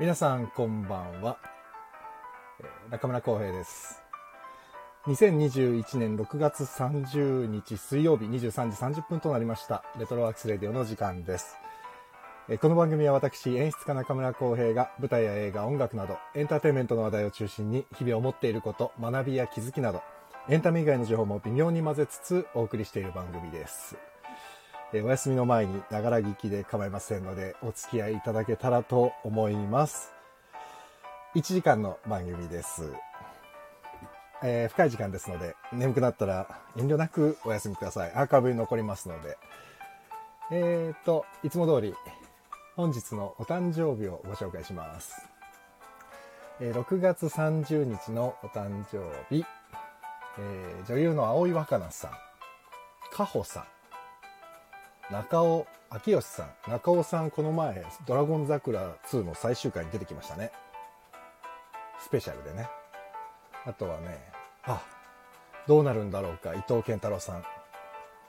皆さんこんばんは。中村浩平です。2021年6月30日水曜日23時30分となりました。レトロワークスレディオの時間です。この番組は私、演出家中村浩平が舞台や映画、音楽などエンターテインメントの話題を中心に日々思っていること、学びや気づきなどエンタメ以外の情報も微妙に混ぜつつお送りしている番組です。えお休みの前にながら聞きで構いませんのでお付き合いいただけたらと思います。1時間の番組です。えー深い時間ですので眠くなったら遠慮なくお休みください。アーカイブに残りますので。えー、と、いつも通り本日のお誕生日をご紹介します。えー6月30日のお誕生日、え女優の葵わかなさん、かほさん、中尾明義さん。中尾さんこの前「ドラゴン桜2」の最終回に出てきましたね。スペシャルでね。あとはねあどうなるんだろうか伊藤健太郎さん。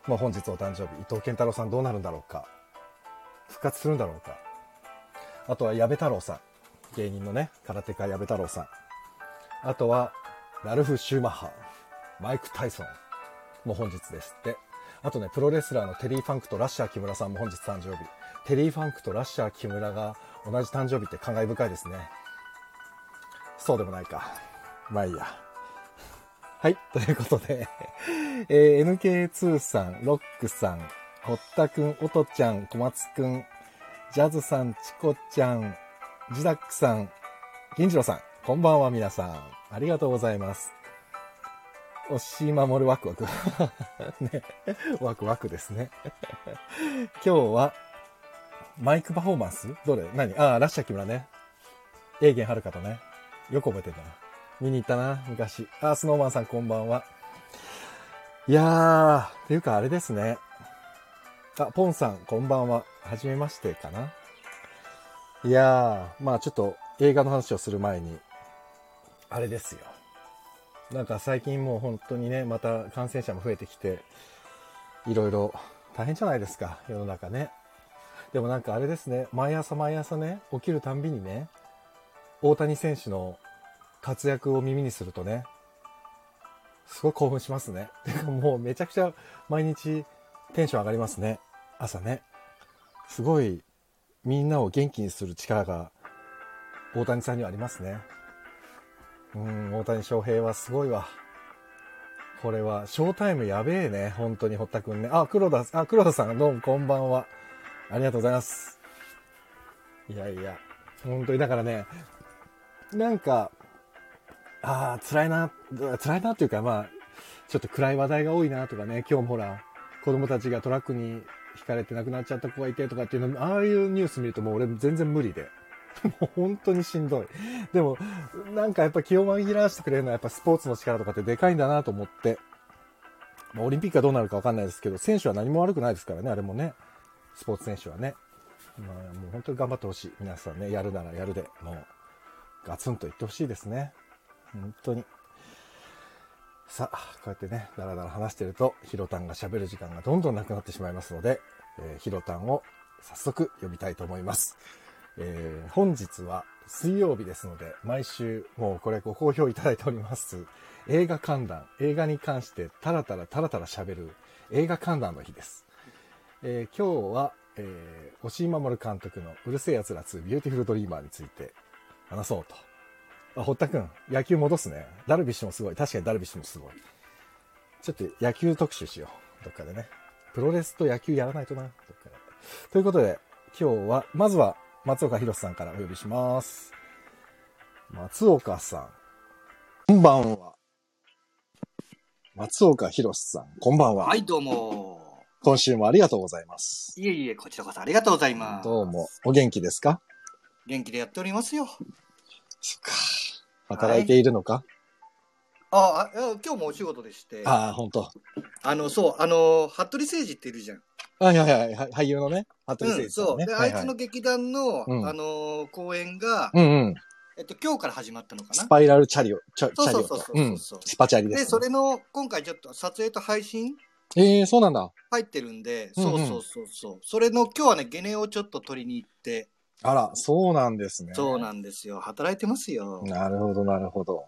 もう本日お誕生日。伊藤健太郎さんどうなるんだろうか。復活するんだろうか。あとは矢部太郎さん。芸人のね空手家矢部太郎さん。あとはラルフ・シューマッハ。マイク・タイソン。も本日ですって。あとね、プロレスラーのテリー・ファンクとラッシャー木村さんも本日誕生日。テリー・ファンクとラッシャー木村が同じ誕生日って感慨深いですね。そうでもないか。まあいいや。はい、ということで、えー NK2 さん、ロックさん、堀田くん、おとちゃん、小松くん、ジャズさん、チコちゃん、ジダックさん、銀次郎さん、こんばんは皆さん。ありがとうございます。押し守るワクワク。ね、ワクワクですね。今日は、マイクパフォーマンス？どれ？何？ああ、ラッシャー木村ね。エーゲンはるかとね。よく覚えてるな。見に行ったな、昔。あ、スノーマンさんこんばんは。いやー、っていうかあれですね。あ、ポンさんこんばんは。はじめましてかな。いやー、まあちょっと映画の話をする前に、あれですよ。なんか最近もう本当にね、また感染者も増えてきて、いろいろ大変じゃないですか、世の中ね。でもなんかあれですね、毎朝毎朝ね、起きるたんびにね、大谷選手の活躍を耳にするとね、すごい興奮しますね。てかもうめちゃくちゃ毎日テンション上がりますね。朝ね。すごいみんなを元気にする力が大谷さんにはありますね。うん、大谷翔平はすごいわ。これは、ショータイムやべえね。本当に、堀田くんね。あ、黒田、あ、黒田さん、どうもこんばんは。ありがとうございます。いやいや、本当に、だからね、なんか、ああ、辛いな、辛いなっていうか、まあ、ちょっと暗い話題が多いなとかね、今日もほら、子供たちがトラックに引かれて亡くなっちゃった子がいてとかっていうの、ああいうニュース見るともう俺全然無理で。もう本当にしんどい。でも、なんかやっぱ気を紛らわしてくれるのはやっぱスポーツの力とかってでかいんだなと思って。まあ、オリンピックはどうなるかわかんないですけど、選手は何も悪くないですからね、あれもね。スポーツ選手はね。まあ、もう本当に頑張ってほしい。皆さんね、やるならやるで、もう、ガツンと言ってほしいですね。本当に。さあ、こうやってね、だらだら話してると、ヒロタンが喋る時間がどんどんなくなってしまいますので、えーヒロタンを早速呼びたいと思います。えー本日は水曜日ですので、毎週もうこれご好評いただいております。映画閑談、映画に関してタラタラタラタラ喋る映画閑談の日です。えー今日は、えー、押井守監督のうる星やつら2ビューティフルドリーマーについて話そうと。あ、堀田くん、野球戻すね。ダルビッシュもすごい。確かにダルビッシュもすごい。ちょっと野球特集しよう。どっかでね。プロレスと野球やらないとな。どっかで。ということで、今日は、まずは、松岡弘さんからお呼びします。松岡さん。こんばんは。松岡弘さん、こんばんは。はい、どうも。今週もありがとうございます。いえいえ、こちらこそありがとうございます。どうも、お元気ですか？元気でやっておりますよ。そっか。働いているのか、あ、あいや今日もお仕事でして、あああ、本当。の、そう、あの、服部誠二っているじゃん。はいはいはいはい。俳優のね、服部誠うん、そう。んね。で、はいはいあいつの劇団の、うんあの、公演が、うんうん。えっと、今日から始まったのかな？スパイラルチャリオ、チャチャリオとそうそうそう。そううん。そうスパチャリです、で、ね。それの、今回ちょっと撮影と配信？ええー、そうなんだ。入ってるんで、うんうんそうそうそうそう。それの、今日はね、ゲネをちょっと取りに行って、あら、そうなんですね。そうなんですよ。働いてますよ。なるほど、なるほど。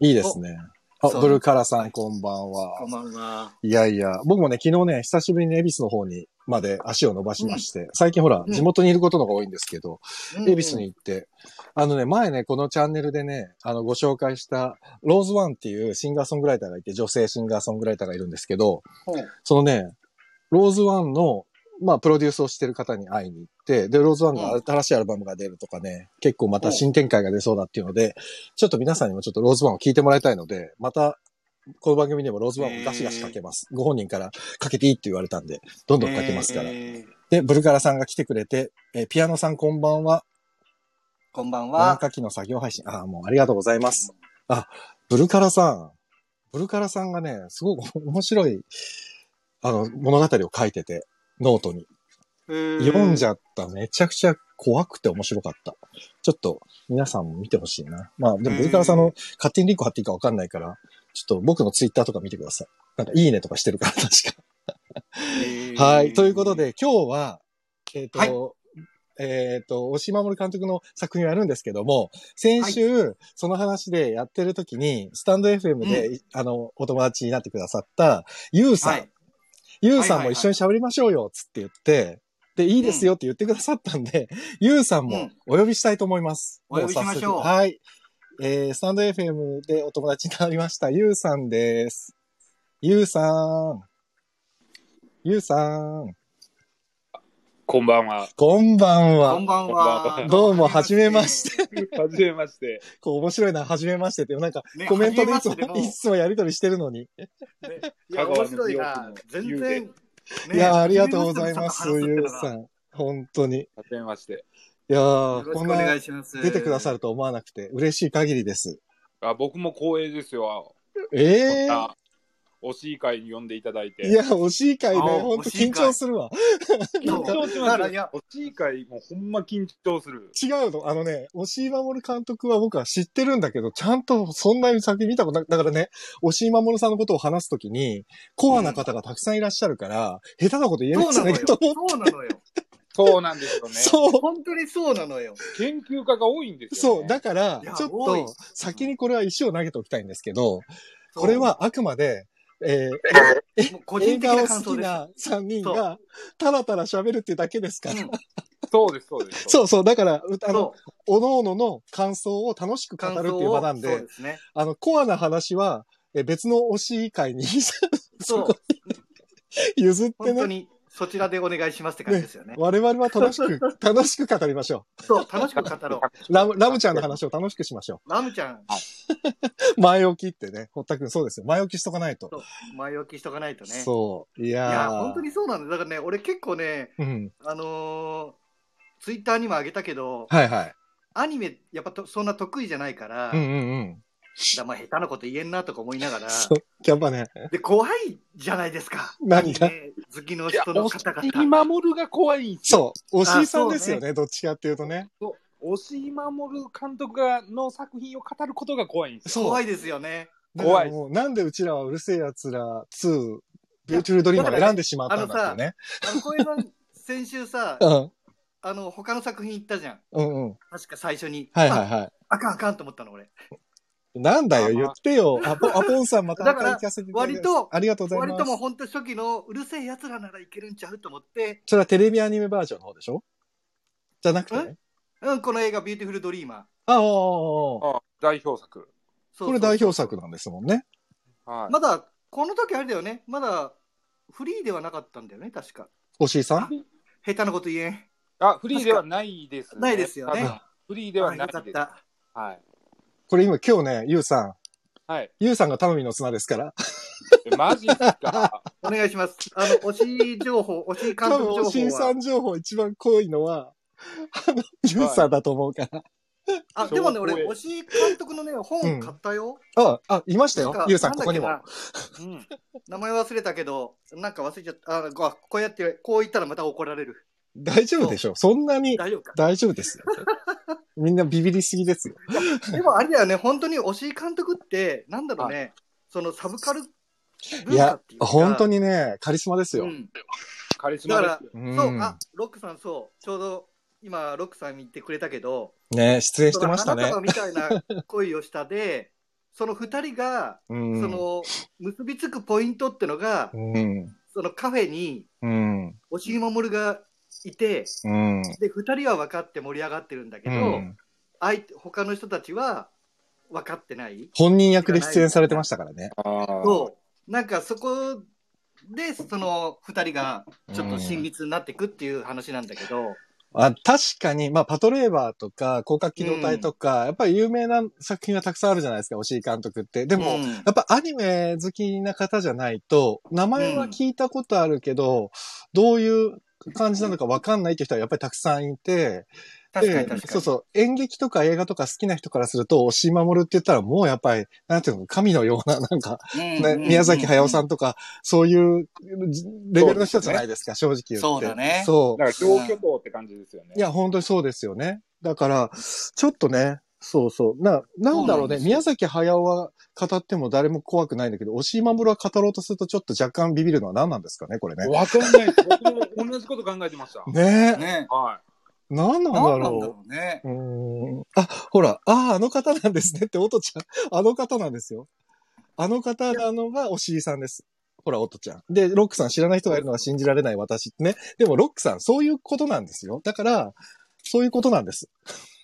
いいですね。あ、ブルカラさん、こんばんは。こんばんは。いやいや、僕もね、昨日ね、久しぶりに恵比寿の方に、まで足を伸ばしまして、最近ほら、うん。地元にいることの方が多いんですけど、うん。恵比寿に行って、あのね、前ね、このチャンネルでね、あの、ご紹介した、ローズワンっていうシンガーソングライターがいて、女性シンガーソングライターがいるんですけど、ほう。そのね、ローズワンの、まあ、プロデュースをしてる方に会いに行って、で、ローズワンがうん新しいアルバムが出るとかね、結構また新展開が出そうだっていうので、ちょっと皆さんにもちょっとローズワンを聞いてもらいたいので、また、この番組でもローズワンをガシガシかけます。ご本人からかけていいって言われたんで、どんどんかけますから。えーで、ブルカラさんが来てくれて、えーピアノさんこんばんは。こんばん何は。書きの作業配信。ああ、もうありがとうございます。あ、ブルカラさん。ブルカラさんがね、すごく面白い、あの、物語を書いてて、ノートに。読んじゃった。めちゃくちゃ怖くて面白かった。ちょっと、皆さんも見てほしいな。まあ、でも、ブルカラさんの勝手にリンク貼っていいかわかんないから、ちょっと僕のツイッターとか見てください。なんか、いいねとかしてるから、確か。はい。ということ。で、今日は、えっ、と、はいえっ、と、押井守監督の作品をやるんですけども、先週、その話でやってる時に、スタンド FM で、あの、お友達になってくださった、ゆうさん、はい。ゆうさんも一緒に喋りましょうよ、つって言って、で、いいですよって言ってくださったんで、ゆうさんもうんお呼びしたいと思います。お呼びしましょうはい。えー、スタンド FM でお友達になりました、ゆうさんです。ゆうさん。ゆうさん。こんばんは。こんばんは。こんばんは。どうもはじめまして。はじめまして。こう面白いな、はじめましてって、なんかねコメントでいつもいつもやりとりしてるのに。ねいや、面白いな。全然。ねいや、ありがとうございます、ゆうさん。本当に。いはじめまして。やー、よろしくおこんな願いします。出てくださる。ると思わなくて、嬉しい限りです。あ僕も光栄ですよ。ええあ推し会に呼んでいただいて。いや、惜しい回ね、あほんと緊張するわ。緊張しますだからい会、もうほんま緊張する。違うの。あのね、押井守監督は僕は知ってるんだけど、ちゃんとそんなに先見たことない。だからね、押井守さんのことを話すときに、コアな方がたくさんいらっしゃるから、下手なこと言えないんじゃそうなのよ。ないかと思って。そうなのよ。そうなんですよね。そう。本当にそうなのよ。研究家が多いんですよ、ね。そう。だからちょっと、先にこれは石を投げておきたいんですけど、これ、はあくまで、えもう個ー、映人的画をな感想です。好きな3人が、たらたら喋るってだけですから。うんそうです、そうです。そうそう。だから、うあの。おのおのの感想を楽しく語るっていう場なんでですね。あの、コアな話は、え別の推し会に そう。譲ってね、本当に、そちらでお願いしますって感じですよね。我々は楽しく、楽しく語りましょそう、楽しく語ろう。ラム、ラムちゃんの話を楽しくしましょう。ラムちゃん、う。前置きってね、堀田くんそうですよ。前置きしとかないと。前置きしとかないとね。そう。いやー。いや、本当にそうなんだ。だからね、俺結構ね、うん。あのー、ツイッターにも上げたけど、はいはい。アニメ、やっぱとそんな得意じゃないから、うんうんうん。だまあ下手なこと言えんなとか思いながら。やっぱね、で、怖いじゃないですか。何が？アニメ好きの人の方押井。押井守が怖い。そう。押井さんですよね、どっちかっていうとね。そう。押井守監督がの作品を語ることが怖いんです。怖いですよね。だからもう、なんでうちらはうる星やつら2、ビューティフルドリーマーを選んでしまったんだってね。あの、小江さん、先週さ、うん。あの、他の作品行ったじゃん。うんうん。確か最初に。はいはいあはい。あかんあかんと思ったの、俺。なんだよ、言ってよ。アポ、アポンさんまただから聞かせていただ割とありがとうござい割ます。ともう本当初期のうる星やつらならいけるんちゃうと思って、それはテレビアニメバージョンの方でしょ？じゃなくて？ね。うん、この映画、ビューティフルドリーマー。ああ、ああ、あ代表作。そうこれ代表作なんですもんね。はい。まだ、この時あれだよね。まだ、フリーではなかったんだよね、確か。押井さん？下手なこと言えん。あ、フリーではないですね。ないですよね多分フリーではないあよかっです。た。はい。これ今今日ね、ゆうさん。はい。ゆうさんが頼みの綱ですから。えマジっすか？お願いします。あの、推し情報、推し監督情報は。さん情報一番濃いのは、あの、ゆうさんだと思うから。あ、でもね、俺、推し監督のね、本買ったよ。あ、あ、いましたよ。ゆうさん、ここにも。なうん。名前忘れたけど、なんか忘れちゃった。あ、こうやって、こう言ったらまた怒られる。大丈夫でしょ？そんなに大丈夫か？大丈夫ですよ。みんなビビりすぎですよ。でもあれだよね、本当に推し監督って、なんだろうね、そのサブカルい文化やっていう、か。本当にね、カリスマですよ。うん。カリスマですよ。うんそう、あ、ロックさんそう、ちょうど今、ロックさん言ってくれたけど、ね、出演してましたねみたいなね、出演してましたねその花。束みたいな恋をしたで、その二人が、うん。その結びつくポイントってのが、うん。そのカフェにうん。押井守がいて、うん。で、二人は分かって盛り上がってるんだけど、うん相手他の人たちは分かってない。本人役で出演されてましたからね。ああ。そう。なんかそこで、その二人がちょっと親密になっていくっていう話なんだけど、あ確かに、まあ、パトレーバーとか、広角機動隊とか、やっぱり有名な作品がたくさんあるじゃないですか、押井監督って。でも、うんやっぱアニメ好きな方じゃないと、名前は聞いたことあるけど、どういう感じなのかわかんないっていう人はやっぱりたくさんいて、で確かに確かに。そうそう、演劇とか映画とか好きな人からすると、押井守って言ったらもうやっぱり、なんていうの、神のような、なんか、うんね宮崎駿さんとか、そういうレベルの人じゃないですか、正直言って。そうだねそう。だから、両巨頭って感じですよね。いや、本当にそうですよね。だから、ちょっとね、そうそう。な、なんだろうね。そう宮崎駿は語っても誰も怖くないんだけど、押井守は語ろうとするとちょっと若干ビビるのは何なんですかね、これね。わかんない。僕も同じこと考えてました。ねえ。ね。は何なんだ何なんだろろうね。う。ん。あ、ほら、ああ、あの方なんですねって、おとちゃん。あの方なんですよ。あの方なのがおしりさんです。ほら、おとちゃん。で、ロックさん知らない人がいるのは信じられない私ってね。でも、ロックさん、そういうことなんですよ。だから、そういうことなんです。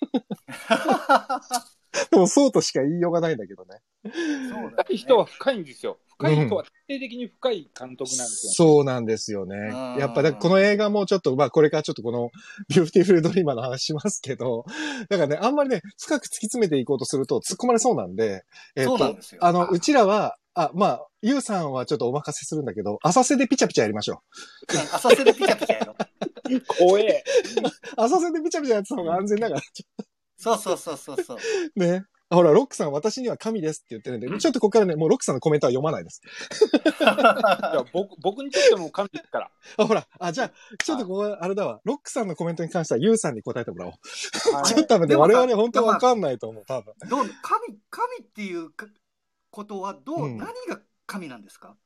でも、そうとしか言いようがないんだけどね。そう人は深いんですよ。深い人は徹底的に深い監督なんですよ。そうなんですよね。うんやっぱ、だこの映画もちょっと、まあ、これからちょっとこの、ビューティフルドリーマーの話しますけど、だからね、あんまりね、深く突き詰めていこうとすると突っ込まれそうなんで、えっとそうなんで、すよ。あの、うちらは、あ、まあ、ゆうさんはちょっとお任せするんだけど、浅瀬でピチャピチャやりましょうん浅瀬でピチャピチャやろ。怖え。う。浅瀬でピチャピチャやってた方が安全だから、ちそうそうそうそうそう。ょね。ほら、ロックさん、私には神ですって言ってるんで、ちょっとここからね、もうロックさんのコメントは読まないです。いや僕僕にとっても神ですから。あ、ほら、あ、じゃあ、ちょっとここ、あれだわ、ロックさんのコメントに関してはユウさんに答えてもらおう。はいちょっと多分ね、でも我々本当わかんないと思う、多分。どう神神っていうかことはどう、うん何が神なんですか、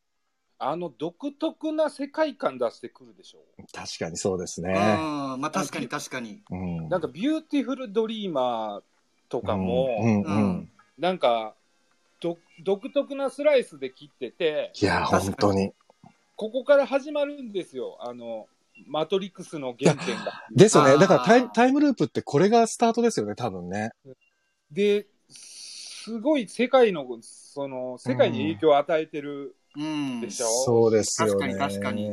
あの独特な世界観出してくるでしょ。確かにそうですうんね。まあ確かに確かに。うん。なんかビューティフルドリーマーとかも、うん、うん。なんかど独特なスライスで切ってて、いや、本当に。ここから始まるんですよ。あの、マトリックスの原点が。ですよね。だからタイタイムループってこれがスタートですよね、多分ね。で、すごい世界の、その、世界に影響を与えてるうん。でしょ？そうですよね。確かに確かに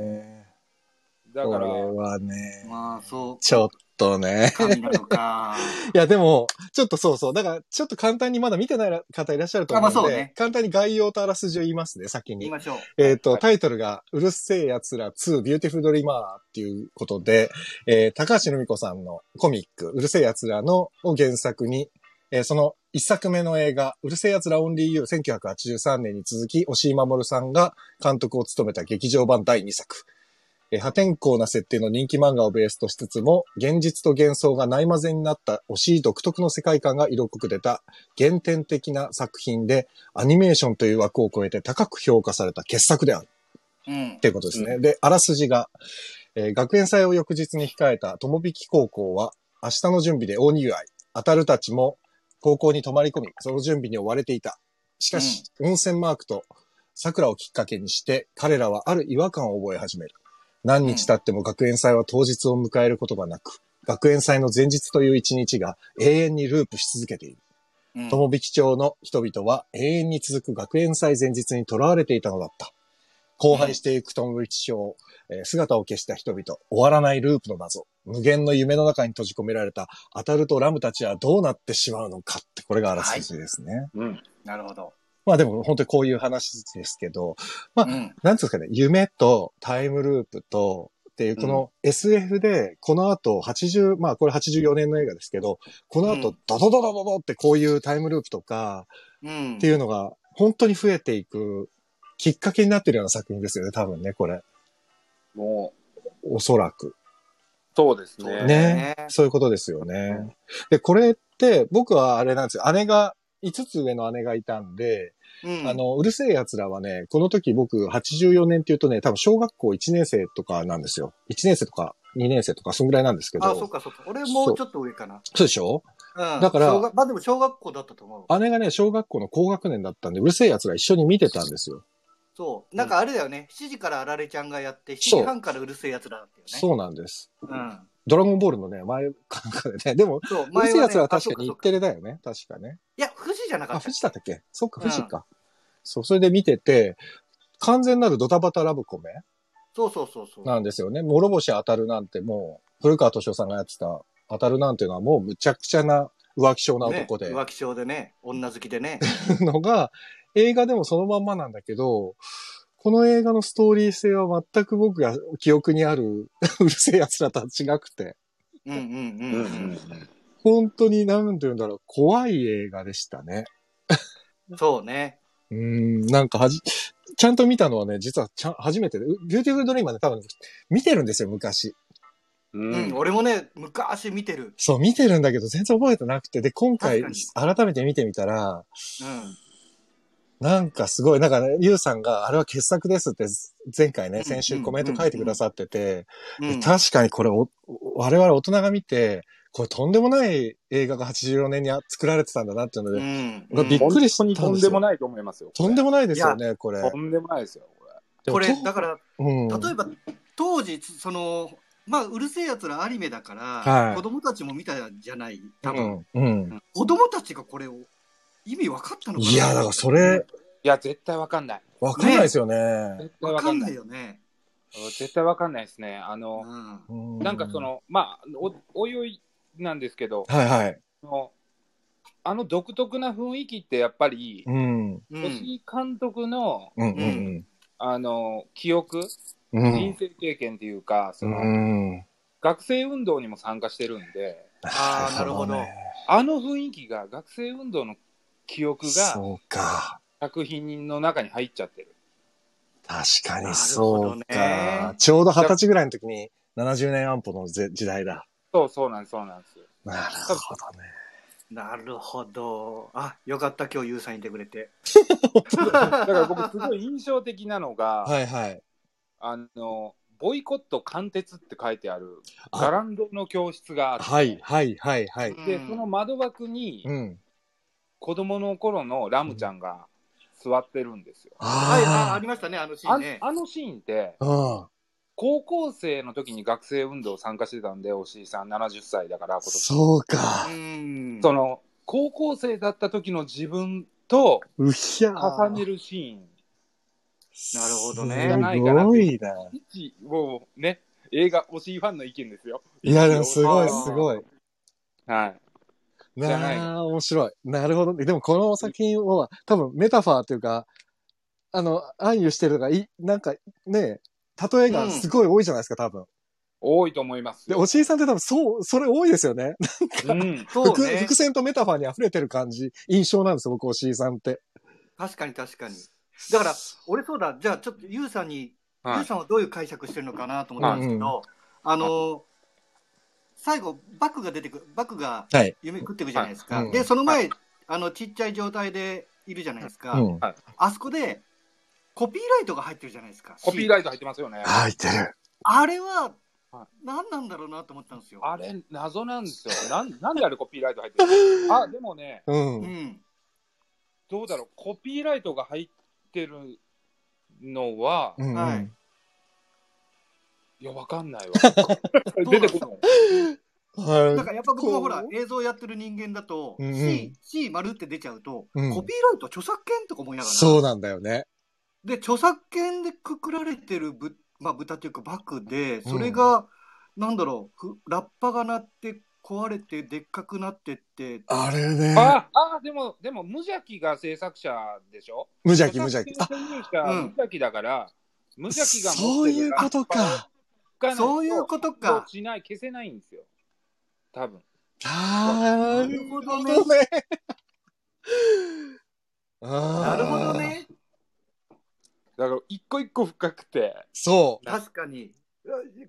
だから、これはね、まあそう。ちょっとね。神なのか。いや、でも、ちょっとそうそう。だから、ちょっと簡単にまだ見てない方いらっしゃると思うので、あまあそうね簡単に概要とあらすじを言いますね、先に。言いましょう。えっ、と、はいタイトルが、うる星やつら2ビューティフルドリーマーっていうことで、えー高橋留美子さんのコミック、うる星やつらのを原作に、えーその一作目の映画、うる星やつらオンリーユー1983年に続き、押井守さんが監督を務めた劇場版第2作。えー破天荒な設定の人気漫画をベースとしつつも、現実と幻想がない混ぜになった押井独特の世界観が色濃く出た原点的な作品で、アニメーションという枠を超えて高く評価された傑作である。うんっ。ていうことですね。で、あらすじが、えー学園祭を翌日に控えた友引高校は、明日の準備で大にぎわい。当たるたちも高校に泊まり込み、その準備に追われていた。しかし、温泉マークと桜をきっかけにして、彼らはある違和感を覚え始める。何日経っても学園祭は当日を迎えることがなく、学園祭の前日という一日が永遠にループし続けている。うん友引町の人々は永遠に続く学園祭前日に囚われていたのだった。荒廃していく友引町、えー姿を消した人々、終わらないループの謎、無限の夢の中に閉じ込められたアタルとラムたちはどうなってしまうのかって、これがあらすじですね。うん。なるほど。まあでも本当にこういう話ですけど、まあうん。なんですかね、夢とタイムループと、っていう、この SF で、この後80、まあこれ84年の映画ですけど、この後ドドドドドドってこういうタイムループとか、っていうのが本当に増えていくきっかけになってるような作品ですよね、多分ね、これ。もう、おそらく。そうですね。ね。そういうことですよね。で、これって僕はあれなんですよ。姉が、5つ上の姉がいたんで、うんあ、の、うるせえ奴らはね、この時僕84年って言うとね、多分小学校1年生とかなんですよ。1年生とか2年生とか、そんぐらいなんですけど。あ、そっかそっか。俺もうちょっと上かな。そうでしょ？うん。だからまあでも小学校だったと思う。姉がね、小学校の高学年だったんで、うるせえ奴ら一緒に見てたんですよ。そう。なんかあれだよね。7時からあられちゃんがやって、7そう時半からうるせえやつらだったよね。そうなんです。うん。ドラゴンボールのね、前かなんかでね。でも、そう、うるせえ奴らはあ確かに日テレだよね。確かね。いや、富士じゃなかあ、った富。士だったっけ？そっか、うん富士か。そう、それで見てて、完全なるドタバタラブコメそうそうそうそう。なんですよね。諸星当たるなんてもう、古川敏夫さんがやってた当たるなんていうのはもうむちゃくちゃな浮気性な男で、ね、浮気症でね、女好きでね。のが、映画でもそのまんまなんだけど、この映画のストーリー性は全く僕が記憶にある うる星やつらとは違くて、うんうんうんうん。本当に何て言うんだろう、怖い映画でしたね。そうね。うーん、なんかはじ、ちゃんと見たのはね、実はちゃん初めてで、うビューティフルドリーマーで多分見てるんですよ、昔。ううんん、俺もね、昔見てる。そう、見てるんだけど全然覚えてなくて、で、今回確改めて見てみたら、うん。なんかすごい、なんかね、ゆうさんがあれは傑作ですって前回ね、うん先週コメント書いてくださってて、うん、確かにこれお、我々大人が見て、これとんでもない映画が84年に作られてたんだなっていうので、うん俺びっくりしたんですよ本当にとんでもないと思いますよ。とんでももないですよね、これ。とんでもないですよ、これ。これだから、うん、例えば、当時、その、まあ、うるせえやつらアニメだから、はい子供たちも見たじゃない、多う分。ん、うん。子供たちがこれを、意味分かったのかな？いや、だからそれ、いや、絶対わかんない。わかんないですよね。絶対わかんな。分かんないいよね。絶対わかんないですね。あうの、ん。うんなんかそ、の、まあ、おおいおいなんですけど、はいはい。そのあの独特な雰囲気ってやっぱり、うん。うん吉井監督のうんうんあの記憶、うん。うん人生経験っていうか、そのうん。学生運動にも参加してるんで、あーなるほどねあの雰囲気が学生運動の記憶がそうか。作品の中に入っちゃってる。確かにそうどねか。ちょうど二十歳ぐらいの時に70年安保のぜ時代だ。そうそうなんです、そうなんです。なるほどね。なるほど。あ、よかった、今日、ゆうさんいてくれて。だから僕すごい印象的なのが、はいはい。あの、ボイコット貫徹って書いてあるあガランドの教室があって、はいはいはいはい。で、うんその窓枠にうん。子供の頃のラムちゃんが座ってるんですよ。はい、あ、あありましたね、あのシーあンね。あのシーンって、あ。うん。高校生の時に学生運動参加してたんで、おしいさん70歳だから、今年。そうか。うん。その、高校生だった時の自分とうひゃー重ねるシーン。なるほどねすごいな。一もうね、映画、推しファンの意見ですよ。いや、でもすごいすごい。はい。じゃなあ、面白い。なるほど。でもこの作品は多分メタファーというか、あの、暗喩してるのがい、なんかね、例えがすごい多いじゃないですか、多分。多いと思いますで、よ。おしいさんって多分そう、それ多いですよね。うん。そうね伏伏。線とメタファーに溢れてる感じ、印象なんですよ、僕、おしいさんって。確かに確かに。だから、俺そうだ、じゃあちょっとゆうさんに、ゆはい。うさんはどういう解釈してるのかなと思ったんですけど、あの、最後、バクが出てくる、バクがはい。夢食っていくじゃないですか。はいうんで、その前、あの、ちっちゃい状態でいるじゃないですか。うん。あそこで、コピーライトが入ってるじゃないですか。コピーライト入ってますよね。入ってる。あれはは、何なんだろうなと思ったんですよ。あれ、謎なんですよ。なんなんであれコピーライト入ってるの？あ、でもね、う。うんん。どうだろう、コピーライトが入ってるのは、うん。はいいや、わかんないわ。出てこない。はい。だからやっぱ僕もほらこ映像やってる人間だと、うんうん C, C 丸って出ちゃうと、うんコピーライト著作権とか思いながらそうなんだよね。で著作権でくくられてるぶ、まあ、豚というかバクでそれが、なんだろうふラッパが鳴って壊れてでっかくなってってあれね。あ、あ、でも、でも、無邪気が制作者でしょ？無邪気無邪気。無邪気だから、無邪気が持そうってるいうことか。そういうことかしない、消せないんですよ。多分。なるほどね。なるほど。ねだから、一個一個深くて、そ確かに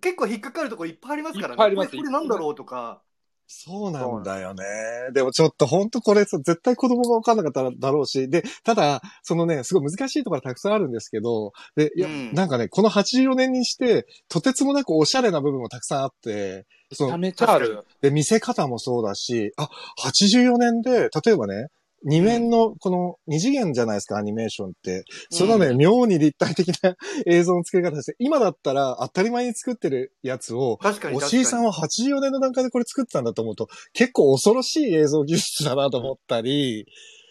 結構引っかかるところいっぱいありますからねいっぱいありますこれこれなんだろうとかそうなんだよね。でもちょっと本当これさ、絶対子供が分かんなかっただろうし、で、ただ、そのね、すごい難しいところたくさんあるんですけど、で、いや、うんなんかね、この84年にして、とてつもなくおしゃれな部分もたくさんあって、そのめちゃある。で、見せ方もそうだし、あ、84年で、例えばね、二面の、この二次元じゃないですか、アニメーションって。そのね、うん妙に立体的な 映像の作り方して、今だったら当たり前に作ってるやつを、確かに。おしいさんは84年の段階でこれ作ってたんだと思うと、結構恐ろしい映像技術だなと思ったり、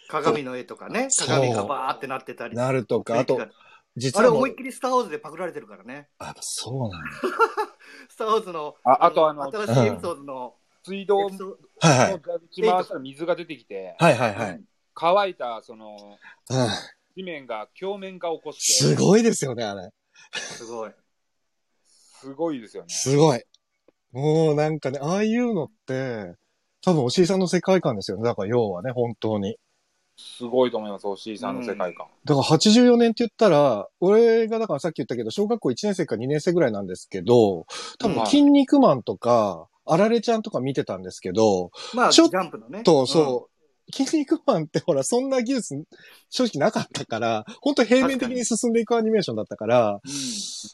鏡の絵とかね、鏡がバーってなってたり。なるとか、あと、実あれはもう思いっきりスター・ウォーズでパクられてるからね。あ、そうなんだ。スター・ウォーズの、ああとあの新しいエピソードの、水道の。蛇口回したら水が出てきて、はいはいはい。乾いたそのうん地面が鏡面化を起こして、すごいですよね、あれ。すごい。すごいですよね。すごい。もうなんかね、ああいうのって、多分おしいさんの世界観ですよね。だから要はね、本当に。すごいと思います、おしいさんの世界観。だから84年って言ったら、俺がだからさっき言ったけど、小学校1年生か2年生ぐらいなんですけど、多分、はい筋肉マンとか、あられちゃんとか見てたんですけど、まあ、ジちょっャンプのね。と、そう、筋肉マンってほら、そんな技術、正直なかったから、本当平面的に進んでいくアニメーションだったから、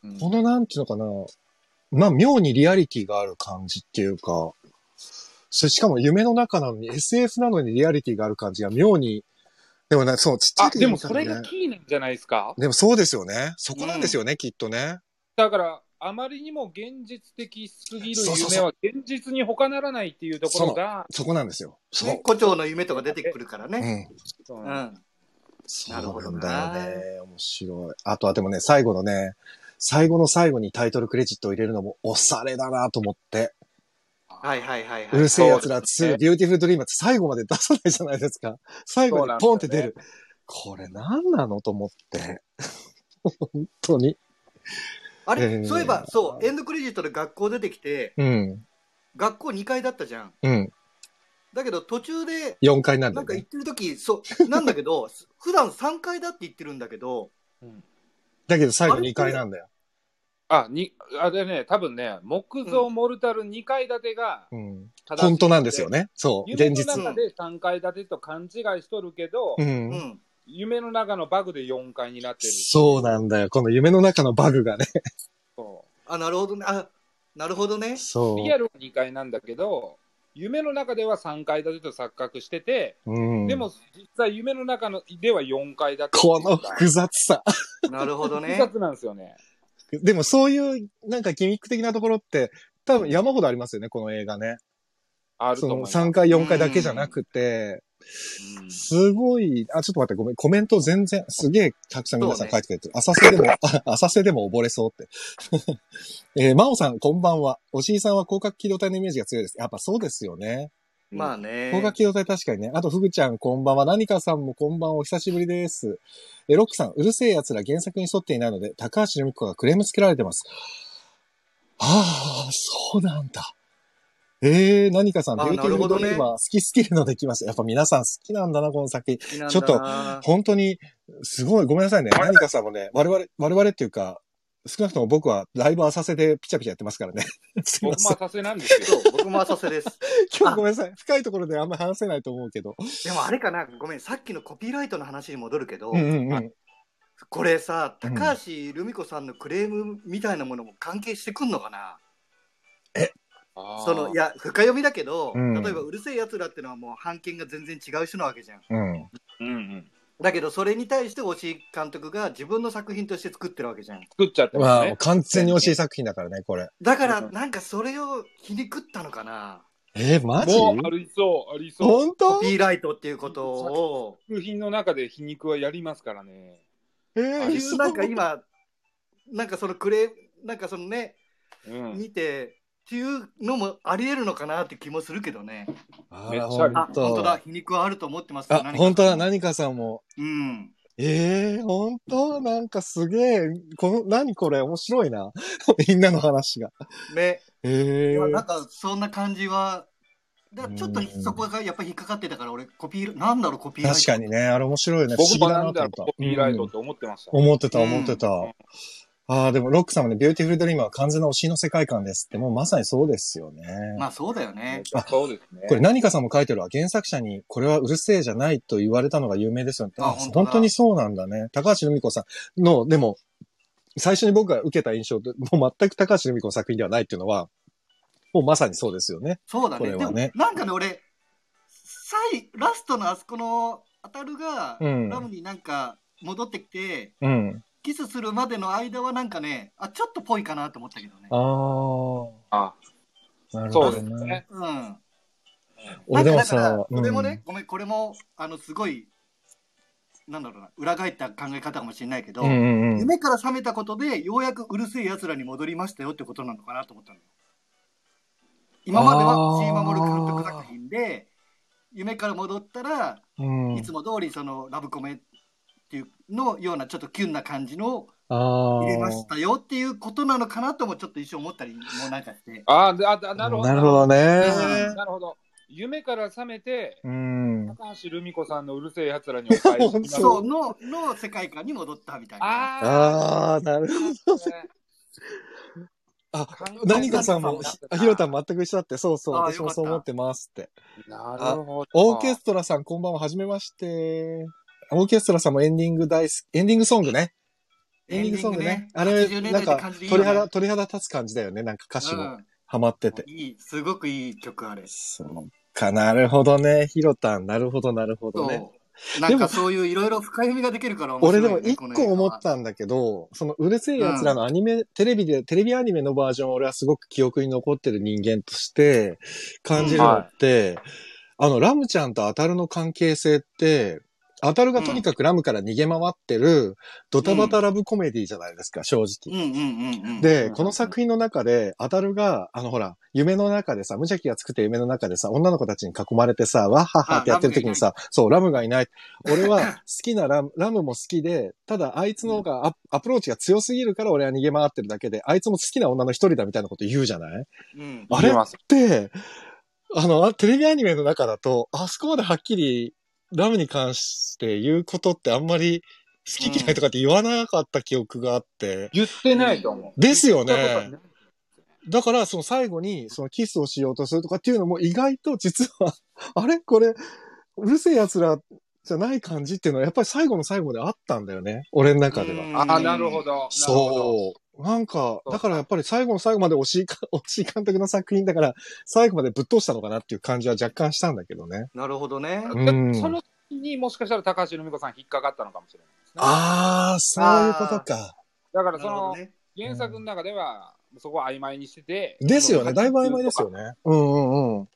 うん。うんこのなんていうのかな、まあ、妙にリアリティがある感じっていうか、それしかも夢の中なのに SF なのにリアリティがある感じが妙に、でもね、そう、ちっちゃいあ、時でもそれがキーなんじゃないですか？でもそうですよね。そこなんですよね、きっとね。だから、あまりにも現実的すぎる夢は現実に他ならないっていうところが、そこなんですよ。そう。ね、胡蝶の夢とか出てくるからうね。ううん。そうなるほどなんなだよね。面白い。あとはでもね、最後のね、最後の最後にタイトルクレジットを入れるのもおしゃれだなと思って。はいはいはいはい。うる星やつら2、そうですねビューティフルドリームって最後まで出さないじゃないですか。最後にポンって出る。これ何なのと思って。本当に。あれ、えーそういえば、そう、エンドクレジットで学校出てきて、うん。学校2階だったじゃん。うん。だけど途中で、4階なんだよねなんか行っ。てる時そう、なんだけど、普段3階だって言ってるんだけど、うんだけど最後2階なんだよ。あ、に、あれね、多分ね、木造モルタル2階建てがうん。本当なんですよ。ね。そう。夢の現実。中で3階建てと勘違いしとるけど、う。うんん。夢の中のバグで4階になってる。そうなんだよ。この夢の中のバグがね。そあ、なるほどね。あ、なるほどね。そうリ。アルは2階なんだけど、夢の中では3階建てと錯覚してて、うん。でも実際夢の中のでは4階建て。この複雑さ。なるほど複ね。雑なんですよね。でもそういう、なんかギミック的なところって、多分山ほどありますよね、この映画ね。そのあると思います。3回、4回だけじゃなくて、うんすごい、あ、ちょっと待って、ごめん、コメント全然、すげえたくさん皆さん書いてくれてる。浅瀬でも、あ 浅瀬でも溺れそうって。えー、真央さん、こんばんは。おしいさんは広角機動隊のイメージが強いです。やっぱそうですよね。まあね。広角機動隊確かにね。あと、ふぐちゃん、こんばんは。何かさんもこんばんは。お久しぶりです。え、ロックさん、うる星やつら原作に沿っていないので、高橋留美子がクレームつけられてます。ああ、そうなんだ。えー、何かさん、あビューティフルドリーなるほどマー好きすぎるのできました。やっぱ皆さん好きなんだな、この作品。好きなんだなちょっと本当に、すごい、ごめんなさいね。何かさんもね、我々、我々っていうか、少なくとも僕はだいぶ浅瀬でピチャピチャやってますからね。すいません。僕も浅瀬なんですよ。そう、僕も浅瀬です。今日ごめんなさい。深いところであんま話せないと思うけど。でもあれかな、ごめん、さっきのコピーライトの話に戻るけど、うんうんうん。これさ、うん高橋留美子さんのクレームみたいなものも関係してくんのかな？あーそのいや深読みだけど、うん例えばうるせえやつらってのはもう判権が全然違う人なわけじゃんうん。うんうん。だけどそれに対して押井監督が自分の作品として作ってるわけじゃん作っちゃってますね。完全に惜しい作品だからね、これ。だからうんなんかそれを皮肉ったのかなえー、マジ？もうありそう、ありそう。本当？コピーライトっていうことを作品の中で皮肉はやりますからね。えー、いうなんか今なんかそのクレームなんかそのねうん。見てっていうのもありえるのかなって気もするけどね。あ本当本当だ。皮肉はあると思ってますあ、本当だ、何何かさんも。うん。ええー、本当？なんかすげえ、この、何これ？面白いな。みんなの話が。ね。ええー。なんかそんな感じはだちょっとうんそこがやっぱり引っかかってたから俺コピーなんだろうコピーライト。確かにね、あれ面白いよね。不思議僕もだなんと思ったなだろう、コピーライトっうんて思ってました。思ってた、うん思ってた。うんああ、でもロックさんもね、ビューティフルドリームは完全な押井の世界観ですって、もうまさにそうですよね。まあそうだよね。あそうですね。これ何かさんも書いてるわ。原作者にこれはうるせえじゃないと言われたのが有名ですよね。ああ本当だ本当にそうなんだね。高橋留美子さんの、でも、最初に僕が受けた印象と、もう全く高橋留美子の作品ではないっていうのは、もうまさにそうですよね。そうだね。でもこれはね、なんかね、俺、最、ラストのあそこの、当たるが、うんラムになんか戻ってきて、うん。キスするまでの間はなんかね、あ、ちょっとぽいかなと思ったけどね。あああ、なるそうほどね。ですね。うん。俺でもなんかだからさ、これもね、うんごめん、これも、あの、すごい、なんだろうな、裏返った考え方かもしれないけど、うんうんうん。夢から覚めたことで、ようやくうるせえ奴らに戻りましたよってことなのかなと思ったのよ。今まではあー石井守監督作品で、夢から戻ったら、うんいつも通りそのラブコメっていうのようなちょっとキュンな感じのあ入れましたよっていうことなのかなともちょっと一瞬思ったりもなんかして。あー、ああなるほど。なるほどね。うんなるほど。夢から覚めて、うん。高橋留美子さんのうるせえ奴らにお返し そうの、の世界観に戻ったみたいな。あああ、なるほど。あ、ねあ、何かさんも、ひひろたん全く一緒だって、そうそう、私もそう思ってますって。なるほど。オーケストラさん、こんばんは、はじめまして。オーケストラさんもエンディング大好き、エンディングソングね。エンディングソングね。あれ、80年なんか鳥肌、鳥肌立つ感じだよね。なんか歌詞もうんハマってて。いい、すごくいい曲あれ。そうか、なるほどね。ひろたん、なるほど、なるほどね。なんかそういういろいろ深読みができるから面白い、ね。俺でも一個思っ。たんだけど、そのうるせえ奴らのアニメ、テレビで、テレビアニメのバージョン俺はすごく記憶に残ってる人間として感じるのって、あの、ラムちゃんとアタルの関係性って、アタルがとにかくラムから逃げ回ってるドタバタラブコメディじゃないですか、正直。で、うんこの作品の中で、アタルが、あのほら、夢の中でさ、無邪気が作って夢の中でさ、女の子たちに囲まれてさ、わっはっはってやってる時にさ、そう、ラムがいない。俺は 好きなラム、ラムも好きで、ただあいつの方がアアプローチが強すぎるから俺は逃げ回ってるだけで、あいつも好きな女の一人だみたいなこと言うじゃない？うん、あれ言えます。で、あの、あテレビアニメの中だと、あそこまではっきりラムに関して言うことってあんまり好き嫌いとかって言わなかった記憶があって、言ってないと思う。ですよねだから、その最後に、そのキスをしようとするとかっていうのも意外と実は、あれ？これ、うるせえ奴らじゃない感じっていうのはやっぱり最後の最後まであったんだよね。俺の中では。うんああ、なるほど。なるほどそう。なんか、だからやっぱり最後の最後まで惜しいか、惜しい監督の作品だから、最後までぶっ通したのかなっていう感じは若干したんだけどね。なるほどね。うんその時にもしかしたら高橋留美子さん引っかかったのかもしれないですね。あー、そういうことか。だからそのね。原作の中ではそこは曖昧にしてて。ですよね。だいぶ曖昧ですよね。うんうんうん。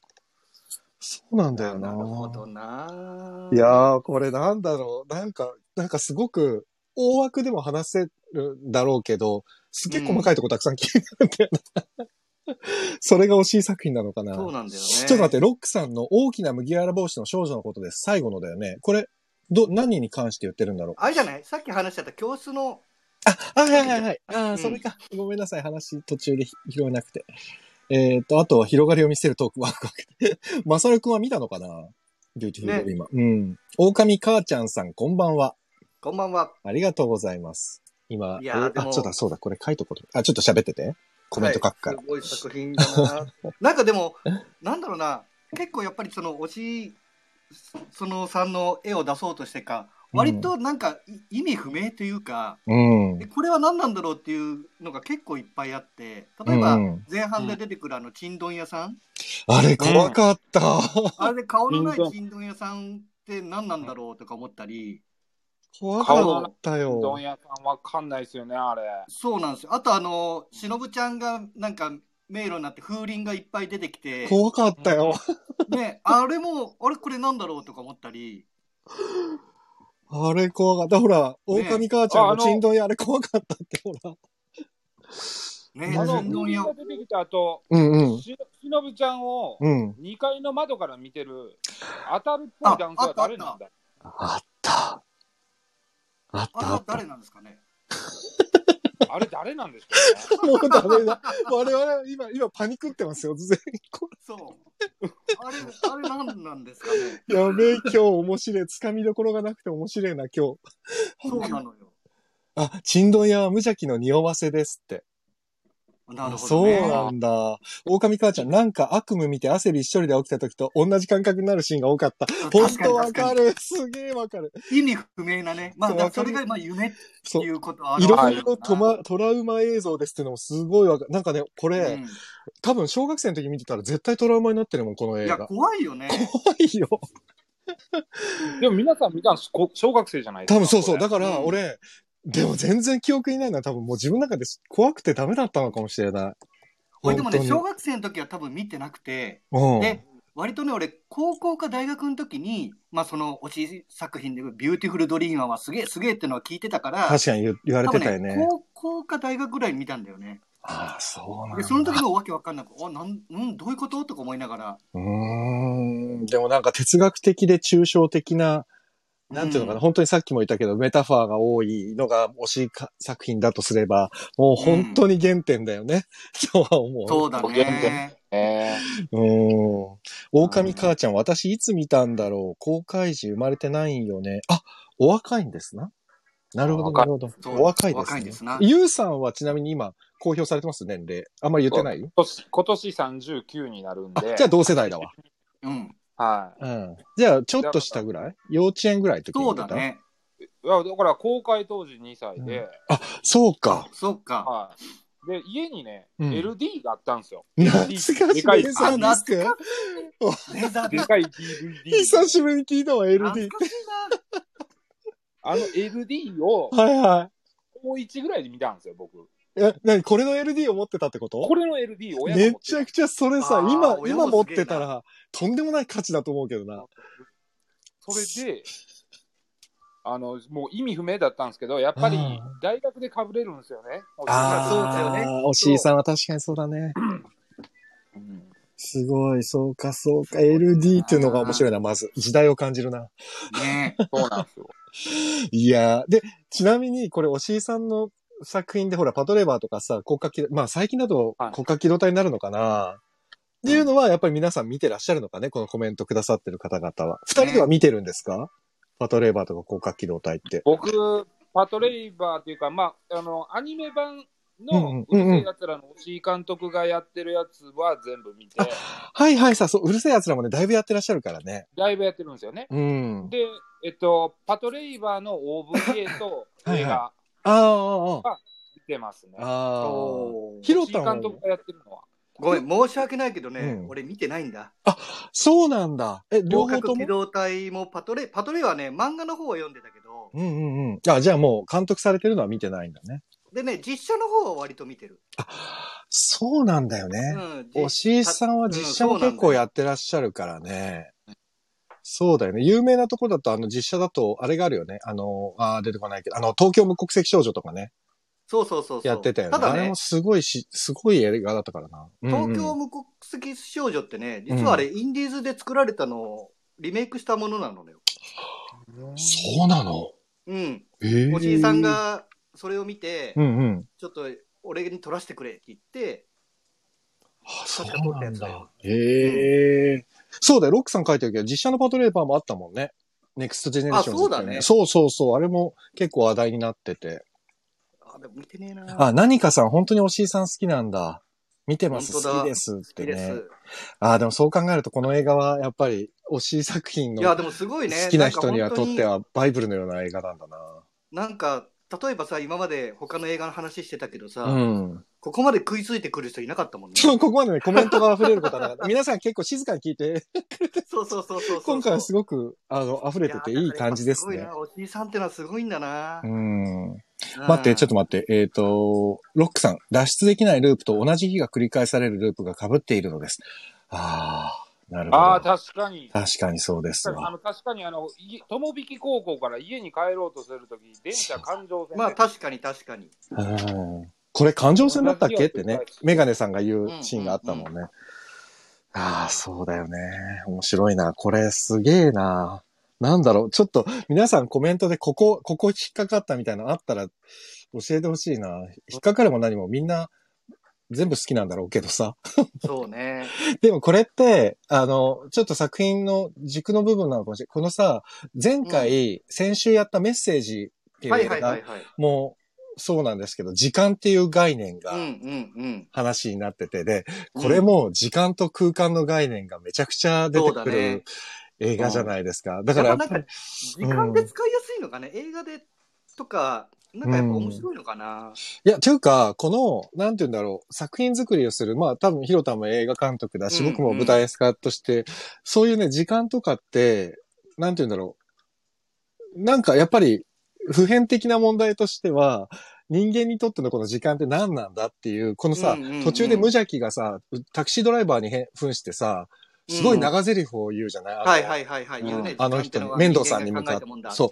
そうなんだよな。なるほどな。いやー、これなんだろう。なんか、なんかすごく、大枠でも話せるんだろうけど、すげえ細かいとこたくさん気になるんだよな。それが押井作品なのかな。そうなんだよね。ちょっと待って、ロックさんの大きな麦わら帽子の少女のことです。最後のだよね。これ、ど、何に関して言ってるんだろう。あれじゃない？さっき話しちゃった教室の、あ、はいはいはいはい。ああ、うんそれか。ごめんなさい。話途中でひ拾えなくて。えっ、と、あとは広がりを見せるトークワクワク。まさるくんは見たのかな？ビューティフルドリーマー。うん。狼母ちゃんさん、こんばんは。こんばんは。ありがとうございます。今、いやあ、そうだそうだ、これ書いとこうと。あ、ちょっと喋ってて。コメント書くから。はいすごい作品だな。なんかでも、なんだろうな、結構やっぱりその推し、そのさんの絵を出そうとしてか、割となんかい意味不明というか、うん。えこれは何なんだろうっていうのが結構いっぱいあって、例えばうん前半で出てくるあの、ちんどん屋さん、あれ、怖かった。あれで顔のないちんどん屋さんって何なんだろうとか思ったり、怖かったうどよん。屋さんわかんないですよね、あれ。そうなんですよ。あとあの、しのぶちゃんがなんか迷路になって風鈴がいっぱい出てきて、怖かったよ。ね、あれも、あれこれなんだろうとか思ったり、あれ怖かった。ほら、狼母ちゃんののチンドン屋あれ怖かったって、ほら。ね、あの、ちんどん屋が出てきた後、うんうん。ししのぶちゃんをうん。2階の窓から見てる当たるっぽい男性は誰なんだ？あった。あったああれはった。誰なんですかね？あれ誰なんですかね？もうダメだ。我々今、今パニクってますよ。全員。こそう。あれ、あれなんなんですかね？れやべえ、今日面白い。掴みどころがなくて面白いな、今日。そうなのよ。あ、チンドン屋は無邪気の匂わせですって。なるほそうどね。なんだ。狼母ちゃん、なんか悪夢見て汗びっしょりで起きた時と同じ感覚になるシーンが多かった。本当わ確かる。すげえわかる。意味不明なね。まあ、それがまあ夢ってそうい。うことはあるいろいろトマトラウマ映像ですっていうのもすごいわかる。なんかね、これ、うん多分小学生の時見てたら絶対トラウマになってるもん、この映いや、画。怖いよね。怖いよ。でも皆さん見たんですこ小学生じゃないですか。多分そうそう。だこから、うん俺、でも全然記憶にないのは多分もう自分の中で怖くてダメだったのかもしれない。俺でもね、小学生の時は多分見てなくて、うん。で、割とね、俺、高校か大学の時に、まあ、その押井作品で、ビューティフルドリーマーはすげえすげえってのは聞いてたから、確かに言言われてたよね。高校か大学ぐらいに見たんだよね。ああ、そうなんで、だ。その時もわけわかんなく、あ、なん、うん、どういうこと？とか思いながら。うーん。でもなんか哲学的で抽象的な、なんていうのかな、うん本当にさっきも言ったけど、メタファーが多いのが押井作品だとすれば、もう本当に原点だよね。とは思う。そうだね。えうーん。狼母ちゃん、私いつ見たんだろう公開時生まれてないんよね。あ、お若いんですな。なるほど、若ないるほど。お若いです、ね。お若いですなゆうさんはちなみに今、公表されてます年齢。あんまり言ってない？今年今年39になるんあ、で。じゃあ同世代だわ。うん。はい。うん。じゃあ、ちょっとしたぐらい？幼稚園ぐらいの時に。そうだね。いや、だから公開当時2歳で、あ、そうか。そっか。はい。で、家にね、うん LD があったんですよ。懐かしい。でかいレーザーディスでかい DVD。久しぶりに聞いたわ、懐 LD。かしいあの LD をはいは高1ぐらいで見たんですよ、僕。い。え、なにこれの LD を持ってたってこと？これの LD 親がめ持ってちゃくちゃそれさ、あー今、親今持っもすげえなてたら、とんでもない価値だと思うけどな。それで、あの、もう意味不明だったんですけど、やっぱりうん大学で被れるんですよね。あそうだよねあ、おしいさんは確かにそうだね。うんすごい、そうか、そうか。LD っていうのが面白いな、まず。時代を感じるな。ねそうなんですよ。いやーで、ちなみに、これ、おしいさんの作品で、ほら、パトレーバーとかさ、国家機動、まあ、最近だとはい国家機動隊になるのかな、っていうのは、やっぱり皆さん見てらっしゃるのかね、このコメントくださってる方々は。二人では見てるんですか、パトレーバーとか国家機動隊って。僕、パトレイバーっていうか、まあ、あの、アニメ版うんのうるせえやつらの押井監督がやってるやつは全部見て、はいはいさ、そう、うるせえ奴らもね、だいぶやってらっしゃるからね。だいぶやってるんですよね。うん。で、えっと、パトレイバーの OVA と映画ああ、ああ、見てますね。ああ。おーヒロ監督がやってるのは。ごめん、申し訳ないけどね、うん俺見てないんだ。そうなんだ。え、両両方と機動隊もパトレ、パトレはね、漫画の方は読んでたけど、うんうんうん。あ、じゃあもう監督されてるのは見てないんだね。でね、実写の方は割と見てる。そうなんだようね。ん。おしいさんは実写も結構やってらっしゃるからね。そうだよね。有名なとこだと、あの、実写だと、あれがあるよね。あの、あー出てこないけど、あの、東京無国籍少女とかね、そうそうそうそう。やってたよね。ただねあれも、すごいし、すごい映画だったからな。東うんうん京無国籍少女ってね、実はあれ、インディーズで作られたのをリメイクしたものなのよ。そうなの？うん。ええおじいさん。がそれを見て、うんうん。ちょっと俺に撮らせてくれって言って、あ、そそううなんんだ。へえ。そうだよ、ロックさん書いてるけど、実写のパトレーバーもあったもんね。ネクストジェネレーションあそうだねそうそうそう。あれも結構話題になってて。あ、でも見てねえな。あ、何かさん、本当におしいさん好きなんだ。見てます？好きですっ好てね。きです。あ、でもそう考えると、この映画はやっぱり、おしい作品のいや、好でもすごいね。きな人にはとっては、バイブルのような映画なんだなんか、例えばさ、今まで他の映画の話してたけどさ、な。うん。ここまで食いついてくる人いなかったもんね。そう、ここまでね、コメントが溢れることはなかった。皆さん結構静かに聞いて、そうそうそうそうそう。今回はすごごく、あの、溢れてていい感じですね。すごいな、おじいさんってのはすごいんだな。うん。うん待って、ちょっと待って。えっ、と、ロックさん、脱出できないループと同じ日が繰り返されるループが被っているのです。ああ、なるほど。ああ、確かに。確かにそうですわ。あの確かにあの、い友引高校から家に帰ろうとするとき、電車環状線で、まあ確かに確かに。うんこれ感情線だったっけ？ってね、メガネさんが言うシーンがあったもんね。ああ、そうだよね。面白いな。これすげえな。なんだろう。ちょっと皆さんコメントでここ、ここ引っかかったみたいなのあったら教えてほしいな。引っかかるも何もみんな全部好きなんだろうけどさ。そうね。でもこれって、あの、ちょっと作品の軸の部分なのかもしれない。このさ、前回、先週やったメッセージっていうはい映画はいはいはい。もう、そうなんですけど、時間っていう概念がうんうんうん。話になってて、で、これも時間と空間の概念がめちゃくちゃ出てくる映画じゃないですか。だからやっぱりやっぱなんか、時間で使いやすいのかね、映画でとか、なんかやっぱ面白いのかな？いや、というか、この、なんて言うんだろう、作品作りをする、まあ多分、ヒロタも映画監督だし、うん僕も舞台演出家として、そういうね、時間とかって、なんて言うんだろう、なんかやっぱり、普遍的な問題としては、人間にとってのこの時間って何なんだっていう、このさ、うんうんうん途中で無邪気がさ、タクシードライバーに変扮してさ、すごい長台詞を言うじゃない、あのはいはいはいはい。言うね。あの人に時間っては面倒さんに向かってそう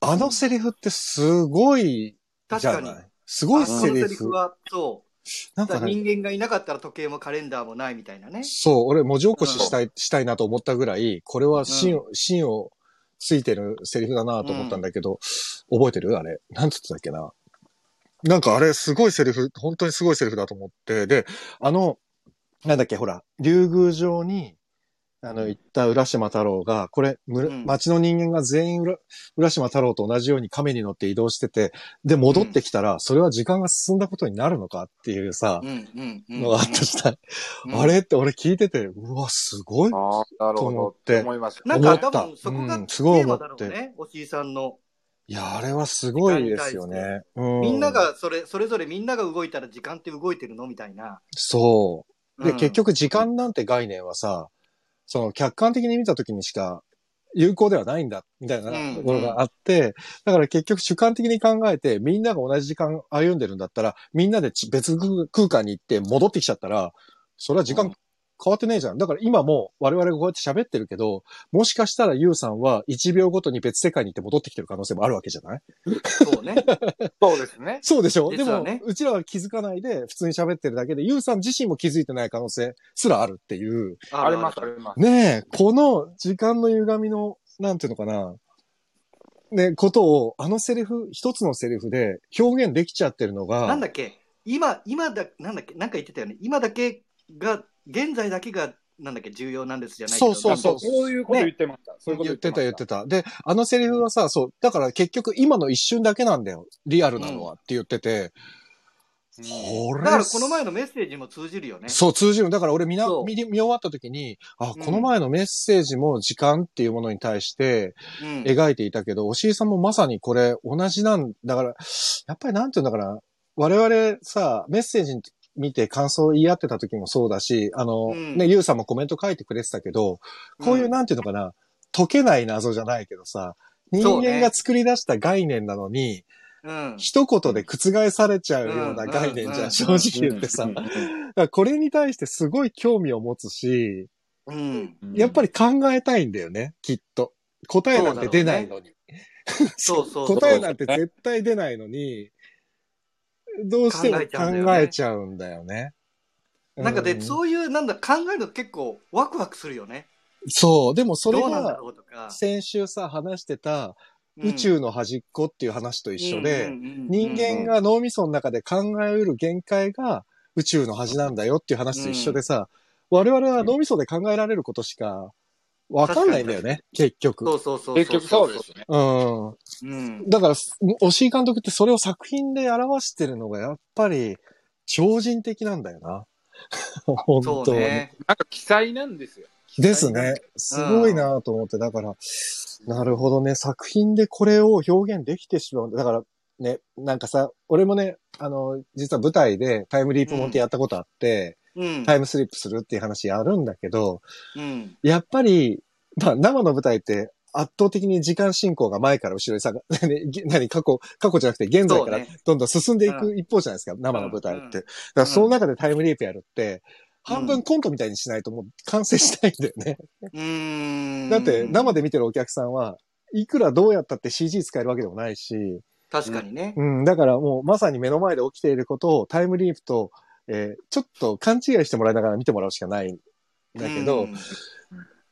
あのセリフってすごいじゃ確かに。ないすごいあのセリフ。セリフは、そう。なんかね、人間がいなかったら時計もカレンダーもないみたいなね。そう、俺文字起こししたい、したいなと思ったぐらい、これは芯を、芯をついてるセリフだなと思ったんだけど、覚えてる？あれ。なんつってたっけな？なんかあれ、すごいセリフ、本当にすごいセリフだと思って、で、あの、なんだっけ、ほら、竜宮城に、あの、行った浦島太郎が、これ、むうん町の人間が全員浦浦島太郎と同じように亀に乗って移動してて、で、戻ってきたら、それは時間が進んだことになるのかっていうさう、んうんうん。のがあったじゃない。うんあれって俺聞いてて、うわ、すごい。ああ、なるほと思ど。っってて思います。なんか多分そこがうんテすごい思ってーマだろうね、おしいさんの。いや、あれはすごいですよね。うんみんな、が、それ、それぞれみんなが動いたら時間って動いてるの？みたいな。そう。で、うん結、局時間なんて概念はさ、その客観的に見た時にしか有効ではないんだ、みたいなうん。ところがあって、だから結局主観的に考えて、みんなが同じ時間歩んでるんだったら、みんなでち別空間に行って戻ってきちゃったら、それは時間変わってねえじゃん。だから今も我々がこうやって喋ってるけど、もしかしたらユウさんは1秒ごとに別世界に行って戻ってきてる可能性もあるわけじゃない？そうね。そうですね。そうでしょ？でも、うちらは気づかないで、普通に喋ってるだけで、ユウさん自身も気づいてない可能性すらあるっていう。あります、あります。ねえ、この時間の歪みの、なんていうのかな？ね、ことを、あのセリフ、一つのセリフで表現できちゃってるのが、なんだっけ？今、今だ、なんだっけ？なんか言ってたよね。今だけが、現在だけが、なんだっけ重要なんですじゃないそうそうそうそういうこと言ってました。そういうこと言ってた言ってた。で、あのセリフはさ、そう、だから結局今の一瞬だけなんだよ。リアルなのはって言ってて、これだからこの前のメッセージも通じるよね。そう、通じる。だから俺見な見見終わった時に、あ、うんこの前のメッセージも時間っていうものに対してうん。描いていたけど、押井さんもまさにこれ同じなんだから、やっぱりなんていうんだから、我々さ、メッセージ見て感想を言い合ってた時もそうだし、あの、うんね、ゆうさんもコメント書いてくれてたけど、こういうなんていうのかな、解けない謎じゃないけどさ、人間が作り出した概念なのに、うん。一言で覆されちゃうような概念じゃん、うん正直言ってさ。これに対してすごい興味を持つし、うん。やっぱり考えたいんだよね、きっと。答えなんて出ないのに。そう そうそう。答えなんて絶対出ないのに、どうしても考えちゃうんだよね。なんかで、うそういう、なんだ、考えるの結構ワクワクするよね。そう、でもそれが。先週さ、話してたうん宇宙の端っこっていう話と一緒で、うんうんうんうん人間が脳みその中で考えうる限界が宇宙の端なんだよっていう話と一緒でさ、我々は脳みそで考えられることしかわかんないんだよね、結局。そうそうそう。結局そうですね。うん。うん。だから、押井監督ってそれを作品で表してるのがやっぱり超人的なんだよな。本そ当に。うね。なんか記載なんですよ。ですね。すごいなと思って、だから、なるほどね、作品でこれを表現できてしまう。だから、ね、なんかさ、俺もね、あの、実は舞台でタイムリープもんってやったことあって、うん。タイムスリップするっていう話やるんだけど、うん。やっぱり、まあ、生の舞台って圧倒的に時間進行が前から後ろにさが、何、過去、過去じゃなくて現在からどんどん進んでいく一方じゃないですか、生の舞台って。うんだからその中でタイムリープやるって、半分コントみたいにしないともう完成しないんだよね。うーん。だって生で見てるお客さんはいくらどうやったって CG 使えるわけでもないし、確かにね。うん、だからもうまさに目の前で起きていることをタイムリープと、えーちょっと勘違いしてもらいながら見てもらうしかないんだけど、うん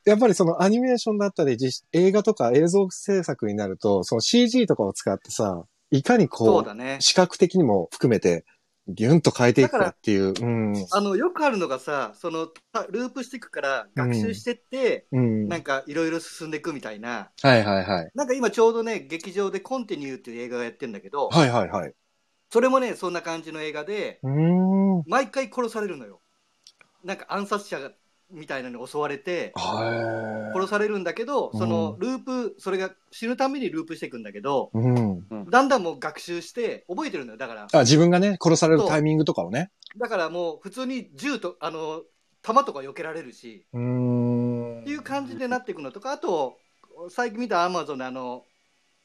やっぱりそのアニメーションだったり実映画とか映像制作になると、その CG とかを使ってさ、いかにそこう、うだね。視覚的にも含めて、ギュンと変えていくかっていう、うん。あの、よくあるのがさ、その、たループしていくから学習してって、うん。なんかいろいろ進んでいくみたいな。はいはいはい。なんか今ちょうどね、劇場でコンティニューっていう映画がやってんだけど、はいはいはい。それもね、そんな感じの映画で。毎回殺されるのよ。なんか暗殺者がみたいなのに襲われて、は殺されるんだけど、そのうんループ、それが死ぬたびにループしていくんだけど。だんだんもう学習して覚えてるのよ。だから、あ、自分がね、殺されるタイミングとかをね。だからもう普通に銃と、あの、弾とか避けられるし。っていう感じでなっていくのとか、あと、最近見たアマゾンのあの、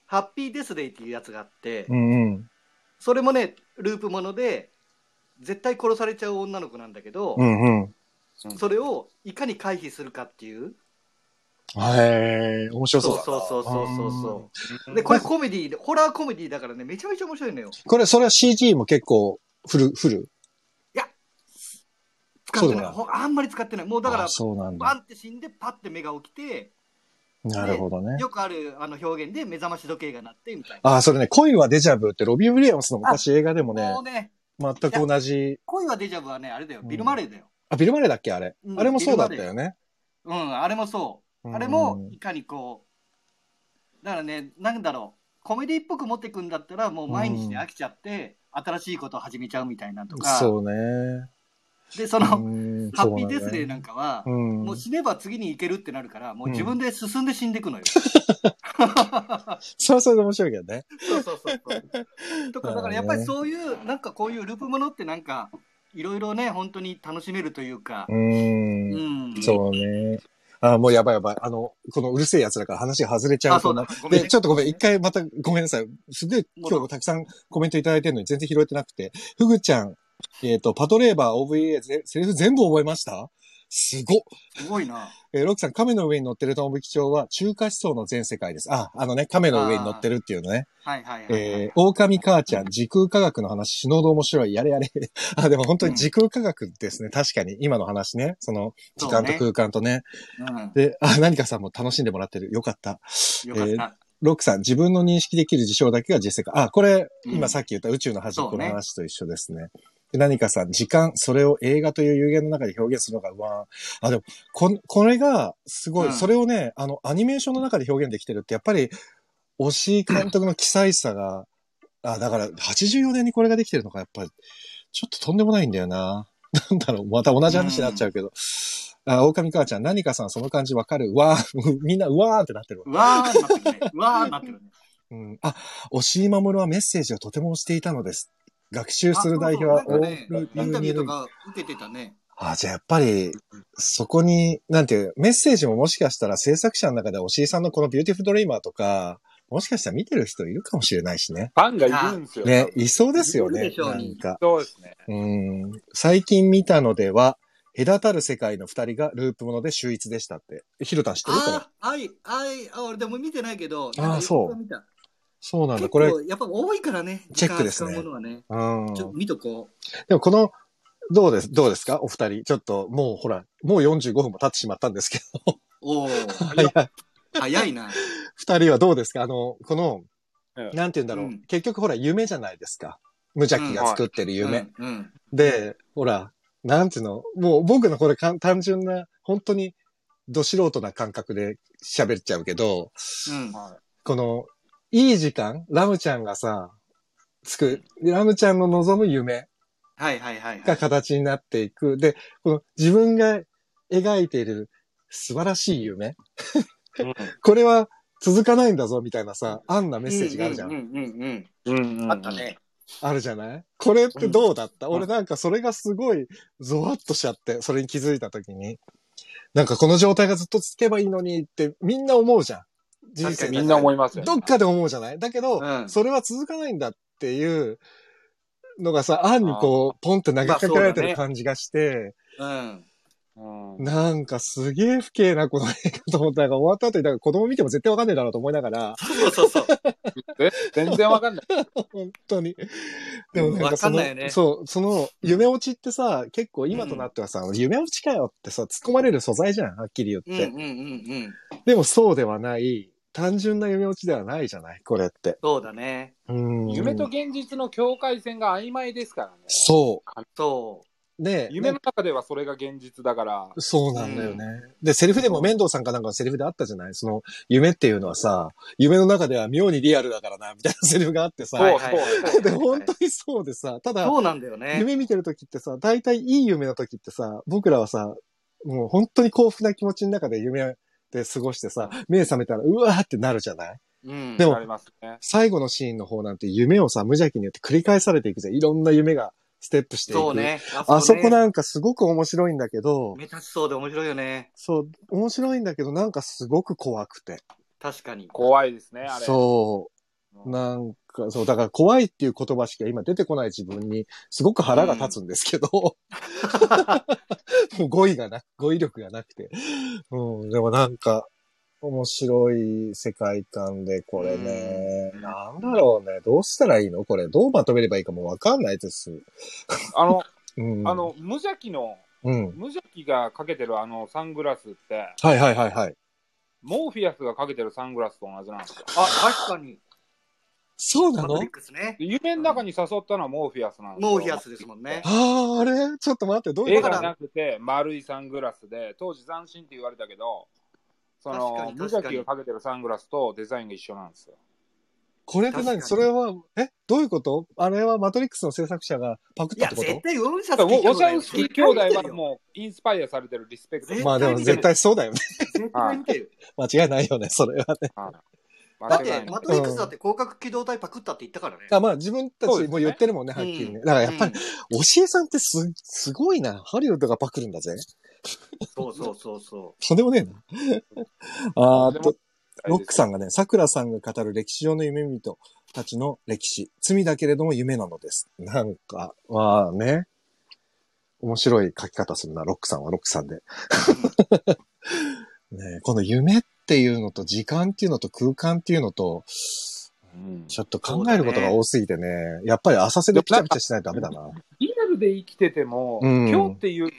ハッピーデスデイっていうやつがあって、うんうん。それもね、ループもので、絶対殺されちゃう女の子なんだけど、うんうん。それをいかに回避するかっていう。へえ、面白そうだな。そうそうそうそうそう。で、で、これコメディで、ホラーコメディだからね、めちゃめちゃ面白いのよ。これ、それは CG も結構、フル、フル。使ってそうだなないほあんまり使ってない。もうだからあ、そうなんだ。バンって死んで、パッて目が起きて、なるほどね。よくあるあの表現で目覚まし時計が鳴ってみたいな。あ、それね、恋はデジャブってロビン・ウィリアムスの昔映画でもねもう、ね、全く同じ。恋はデジャブはね、あれだよ、うんビル・マレーだよ。あ、ビル・マレーだっけあれ？うんあれもそうだったよね。うん、あれもそう。あれも、いかにこう、だからね、なんだろう、コメディっぽく持っていくんだったら、もう毎日で飽きちゃって、新しいことを始めちゃうみたいなとか、そうね。で、その、うんハッピーデスデーなんかは、うんもう死ねば次に行けるってなるから、もう自分で進んで死んでいくのよ。それはそれで面白いけどね。そうそうそう。とか、だからやっぱりそういう、なんかこういうループものってなんか、いろいろね、本当に楽しめるというかう、。うんん。そうね。あ、もうやばいやばい。あの、このうるせえ奴らから話が外れちゃうあ、そうとだ。で、ねちょっとごめん、一回またごめんなさい。すげえ今日たくさんコメントいただいてるのに全然拾えてなくて。ふぐちゃん、えっ、と、パトレーバー OVA ぜセリフ全部覚えました？すごっ。すごいな。えーロックさん、亀の上に乗ってるトンブキ町は中華思想の全世界です。あ、あのね、亀の上に乗ってるっていうのね。はいはいはい。えー、狼母ちゃん、時空科学の話、死ぬほど面白い。やれやれ。あ、でも本当に時空科学ですね。確かに。今の話ね。その、時間と空間とね。うん。で、あ、何かさんも楽しんでもらってる。よかった。よかった。ロックさん、自分の認識できる事象だけが実世界。あ、これ、うん今さっき言った宇宙の端っこの話と一緒ですね。で何かさん、時間、それを映画という有限の中で表現するのが、うわーあ、でも、こ、これが、すごい、うんそれをね、あの、アニメーションの中で表現できてるって、やっぱり、押井監督の奇才さが、あ、だから、84年にこれができてるのが、やっぱり、ちょっととんでもないんだよな。なんだろう、また同じ話になっちゃうけど。あ、狼母ちゃん、何かさん、その感じわかる？うわー みんな、うわーってなってるわ。うわーなってるね。うわーなってるね。うん。あ、押井守はメッセージをとてもしていたのです。学習する代表はオールインタビューとか受けてたね。あ、じゃあやっぱり、そこに、なんていう、メッセージももしかしたら制作者の中で押井さんのこのビューティフルドリーマーとか、もしかしたら見てる人いるかもしれないしね。ファンがいるんですよ。ね、いそうですよねなんか。そうですね。うん。最近見たのでは、隔たる世界の二人がループもので秀逸でしたって。ヒロタン知ってる？これ。ああ、はい、はい、あ、俺でも見てないけど、あーなんかそう見たそうなんだ。結これ、構、やっぱ多いからね。チェックですねうものはね。うん。ちょっと見とこでもこの、どうです、どうですか？お二人。ちょっと、もうほら、もう45分も経ってしまったんですけど。う。おお、早い。早いな。二人はどうですか？あの、この、うんなんて言うんだろう、うん結局ほら、夢じゃないですか。無邪気が作ってる夢。うん。うん。で、ほら、なんていうの？もう僕のこれかん単純な、本当に、ど素人な感覚で喋っちゃうけど、うん。はこの、いい時間？ラムちゃんがさ、つく、ラムちゃんの望む夢はいはいはいはがい。形になっていく。で、この自分が描いている素晴らしい夢。い。これは続かないんだぞ、みたいなさ、あんなメッセージがあるじゃん。うんうんうんうんうん。あった。ね。あるじゃない？これってどうだった、俺なんかそれがすごいゾワッとしちゃって、それに気づいた時に。なんかこの状態がずっと続けばいいのにってみんな思うじゃん。人生みんな思いますよ。どっかで思うじゃない？だけど、うんそれは続かないんだっていうのがさ、案にこう、ポンって投げかけられてる感じがして、うん。うんなんかすげえ不敬なこの映画と思ったら終わった後に、だから子供見ても絶対わかんねえだろうと思いながら、そうそうそう。え 全然わかんない。本当に。でもなんかその、わかんないよねそう、その夢落ちってさ、結構今となってはさ、夢落ちかよってさ、突っ込まれる素材じゃん、はっきり言って。うんうんうんうん。でもそうではない、単純な夢落ちではないじゃない、これって。そうだね。うん夢と現実の境界線が曖昧ですからね。そそで、夢の中ではそれが現実だから、そうなんだよね。で、セリフでも面倒さんかなんかのセリフであったじゃない？その、夢っていうのはさ、夢の中では妙にリアルだからな、みたいなセリフがあってさ、そうはいはいはいで、本当にそうでさ、ただ、そうなんだよね。夢見てる時ってさ、大体いい夢の時ってさ、僕らはさ、もう本当に幸福な気持ちの中で夢で過ごしてさ、目覚めたらうわーってなるじゃない？うん。でもありますね。最後のシーンの方なんて夢をさ、無邪気によって繰り返されていくじゃん。いろんな夢がステップしていく。そうね。あそこねなんかすごく面白いんだけど、目立ちそうで面白いよね。そう、面白いんだけど、なんかすごく怖くて。確かに。怖いですね、あれ。そう。うんなんか、そう、だから怖いっていう言葉しか今出てこない自分に、すごく腹が立つんですけど、もう語彙がな、語彙力がなくて。うん、でもなんか、面白い世界観で、これね、うんなんだろうね、どうしたらいいの？これ、どうまとめればいいかもわかんないです。あの、うん。あの、夢邪鬼の、うん。夢邪鬼がかけてるあのサングラスって、はいはいはいはい。モーフィアスがかけてるサングラスと同じなんですよ。あ、確かに。そうなの？マトリックスね。で夢の中に誘ったのはモーフィアスなんですよ。モーフィアスですもんね。ああ、あれ？ちょっと待って、どういう？こと絵がなくて丸いサングラスで、当時斬新って言われたけど、そ確かのに夢邪鬼がかけてるサングラスとデザインが一緒なんですよ。これって何？確かにそれは、え？どういうこと？あれはマトリックスの制作者がパクっいや、たってこと？絶対ウンシャウォウォシャウススキー兄弟はもうインスパイアされてるリスペクト。絶まあでも絶対そうだよね。絶対見てる。間違いないよね、それはね。はいだって、マトリックスだって広角機動隊パクったって言ったからね。あまあ自分たちも言ってるもんね、はっきりね。だからやっぱり、教えさんってす、すごいな。ハリウッドがパクるんだぜ。そうそうそうそ とんでもねえな。あーと、ロックさんがね、桜さんが語る歴史上の夢人たちの歴史。罪だけれども夢なのです。なんか、まあね。面白い書き方するな、ロックさんはロックさんで。ねこの夢っていうのと時間っていうのと空間っていうのと、うんちょっと考えることが多すぎてね、やっぱり浅瀬でピチャピチャしないとダメだな。リアルで生きてても、うん今日っていう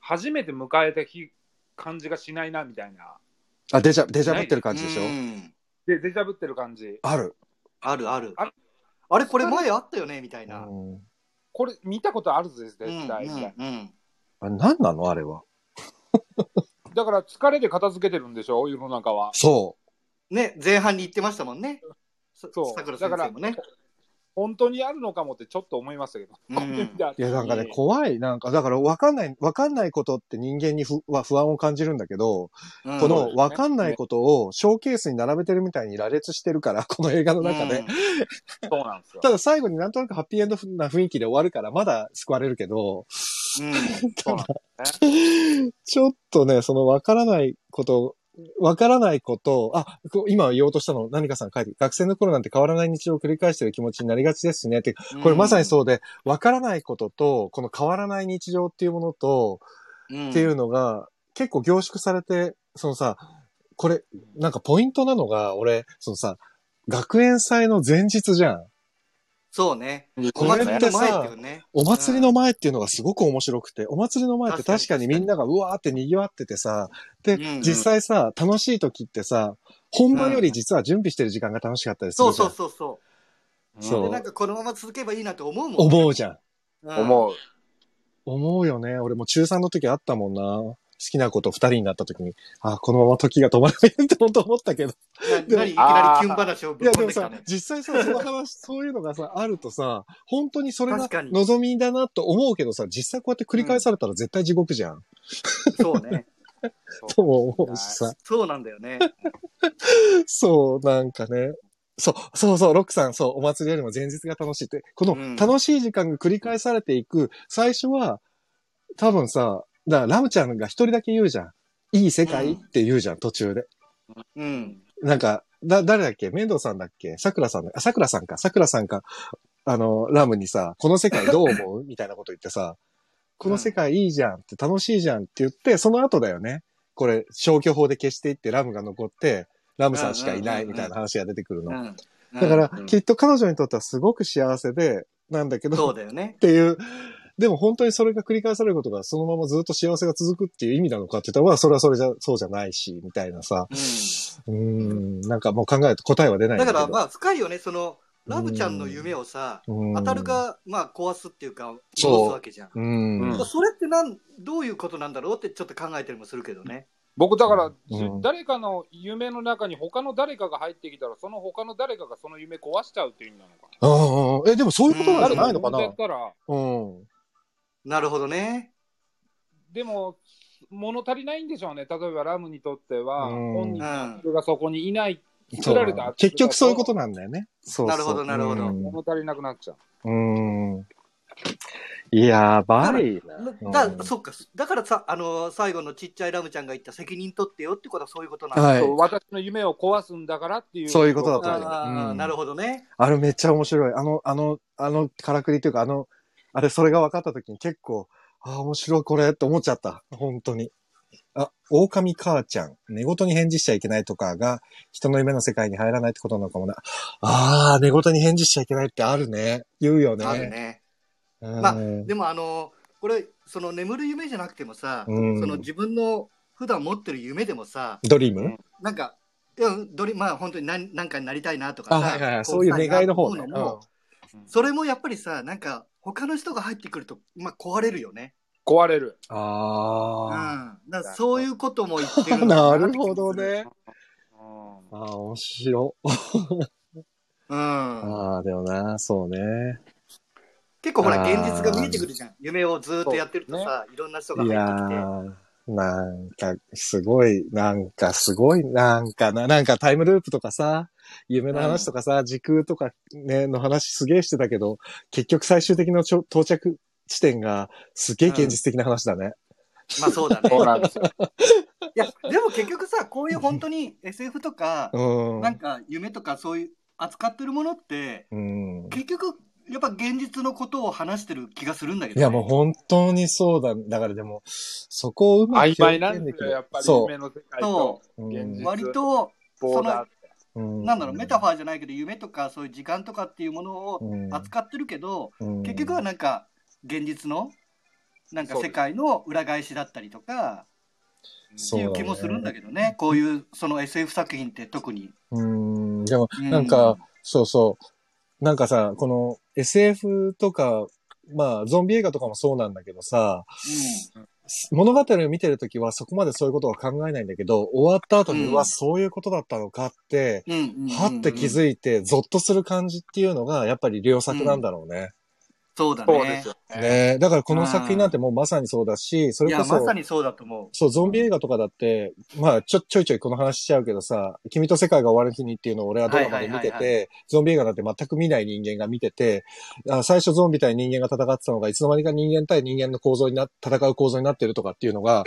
初めて迎えた日感じがしないなみたいな。あ、デジャ、デジャブってるう。感じでしょ？うんで、デジャブってる感じ。ある。あるあるあ。あれ、これ前あったよねみたいな。うんこれ見たことあるぜ、絶うん対。みたいなうんあ何なのあれは？だから疲れで片付けてるんでしょ、世の中は。そね、前半に言ってましたもんね。そうさくら先生もね。本当にあるのかもってちょっと思いましたけど。うん。いや、なんかね、怖い。なんか、だから分かんない、分かんないことって人間にふは不安を感じるんだけど、うん。この分かんないことをショーケースに並べてるみたいに羅列してるから、この映画の中で。そうなんですよ。ただ最後になんとなくハッピーエンドな雰囲気で終わるから、まだ救われるけど、ちょっとね、その分からないこと、分からないことを、あ、今言おうとしたの、何かさん書いて、学生の頃なんて変わらない日常を繰り返してる気持ちになりがちですねって、これまさにそうで、分からないことと、この変わらない日常っていうものと、うん。っていうのが、結構凝縮されて、そのさ、これ、なんかポイントなのが、俺、そのさ、学園祭の前日じゃん。そうね。おこれって祭りの前ってさいうね。お祭りの前っていうのがすごく面白くて、お祭りの前って確かにみんながうわーって賑わっててさ、で、うんうん実際さ、楽しい時ってさ、本番より実は準備してる時間が楽しかったりすそうるじゃん。そうそうそそうう。で、なんかこのまま続けばいいなと思うもん。思うじゃん。うん。思う。思うよね。俺も中3の時あったもんな。好きな子と二人になった時に、あ、このまま時が止まらないって本当思ったけど。いきなりキュン話をぶっいやでもさ込んできたね、。実際さ、その話、そういうのがさ、あるとさ、本当にそれが望みだなと思うけどさ、実際こうやって繰り返されたら絶対地獄じゃん。そうね。とも思うしさ。そうなんだよね。そう、なんかね。そう、そうそう、ロックさん、そう、お祭りよりも前日が楽しいって。こうんの楽しい時間が繰り返されていく、最初は、多分さ、だからラムちゃんが一人だけ言うじゃん。いい世界うんって言うじゃん、途中で。うん。なんか、だ、誰だっけ？面倒さんだっけ？桜さんだあ、桜さんか。桜さんか。あの、ラムにさ、この世界どう思う？みたいなこと言ってさ、この世界いいじゃんって楽しいじゃんって言って、その後だよね。これ、消去法で消していってラムが残って、ラムさんしかいないみたいな話が出てくるの。うん。だからうん、きっと彼女にとってはすごく幸せで、なんだけど、っそうだよね。ていう、でも本当にそれが繰り返されることがそのままずっと幸せが続くっていう意味なのかって言ったら、まあそれはそれじゃ、そうじゃないし、みたいなさ。うん。ん、なんかもう考えると答えは出ないんだからまあ深いよね、その、ラブちゃんの夢をさ、うん当たるが、まあ、壊すっていうか、そう戻すわけじゃん。うん。うんそれってなん、どういうことなんだろうってちょっと考えたりもするけどね。僕だから、うん誰かの夢の中に他の誰かが入ってきたら、その他の誰かがその夢壊しちゃうっていう意味なのかな。うんうんえ、でもそういうことなんじゃないのかな誰かがやったら、うん。なるほどね。でも、物足りないんでしょうね。例えばラムにとっては、うん本人がそこにいない、そう作られた結局そういうことなんだよね。そうそうなるほどなるほどうん物足りなくなっちゃう。うん。やばいな。だ、うんそっか。だからさ、あの最後のちっちゃいラムちゃんが言った責任取ってよってことはそういうことなんだ。はいそう私の夢を壊すんだからっていう。そういうことだとあ思ううんあなるほどね。あれめっちゃ面白い。あの、あの、あの、からくりというか、あの、あれ、それが分かった時に結構、ああ、面白いこれって思っちゃった。本当に。あ、狼母ちゃん。寝言に返事しちゃいけないとかが、人の夢の世界に入らないってことなのかもな。ああ、寝言に返事しちゃいけないってあるね。言うよね。あるね。うん。まあでもあのこれその眠る夢じゃなくてもさ、うんその自分の普段持ってる夢でもさドリーム？なんかいやどれまあ本当に何何かになりたいなとかあ、さはいはいはい。こそういう願いの方ね。うのもそれもやっぱりさなんか他の人が入ってくるとまあ壊れるよね。壊れる。うん。あだからそういうことも言ってあ。る なるほど。ね。うんああ、面白。うん。ああ、でもな、そうね。結構ほら現実が見えてくるじゃん。夢をずっとやってるとさ、いろんな人がいや入ってきて。ー、なんか、すごい、なんか、すごい、なんかな、なんかタイムループとかさ、夢の話とかさ、時空とかね、の話すげえしてたけど、結局最終的なちょ到着地点がすげえ現実的な話だね。まあそうだね。そうなんですよ。いや、でも結局さ、こういう本当に SF とか、うん。なんか夢とかそういう扱ってるものって、うん。結局、やっぱ現実のことを話してる気がするんだけど、いや、もう本当にそうだ。だからでも、そこをうまく曖昧なんですよ、表現できるやっぱりそ夢の世界とう。現実割と、ボーダーって。うんなんだろう、メタファーじゃないけど、夢とかそういう時間とかっていうものをうん扱ってるけど、うん結局はなんか、現実の、なんか世界の裏返しだったりとか、っていう気もするんだけけどね、こういうその SF 作品って特に。ど。うん。でも、うんなんか、そうそう。なんかさ、この SF とか、まあ、ゾンビ映画とかもそうなんだけどさ、物語を見てるときはそこまでそういうことは考えないんだけど、終わった後に、ううんわ、そういうことだったのかって、うん。うん。うんはって気いづいて、ゾッとする感じっていうのが、やっぱり良作なんだろうね。そうだねそうです。よね。ねだからこの作品なんてもうまさにそうだし、それこそ、まさにそうだと思う。そう、ゾンビ映画とかだって、まあ、ちょ、ちょいちょいこの話しちゃうけどさ、君と世界が終わる日にっていうのを俺はドラマで見てて、ゾンビ映画なんて全く見ない人間が見てて、あ最初ゾンビ対人間が戦ってたのが、いつの間にか人間対人間の構造にな、戦う構造になってるとかっていうのが、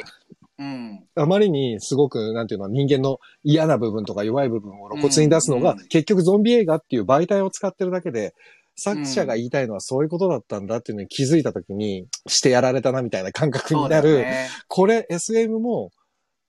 うん。あまりにすごく、なんていうの、人間の嫌な部分とか弱い部分を露骨に出すのが、うん結局ゾンビ映画っていう媒体を使ってるだけで、作者が言いたいのはそういうことだったんだっていうのに気づいたときに、してやられたなみたいな感覚になる。これ、SM も、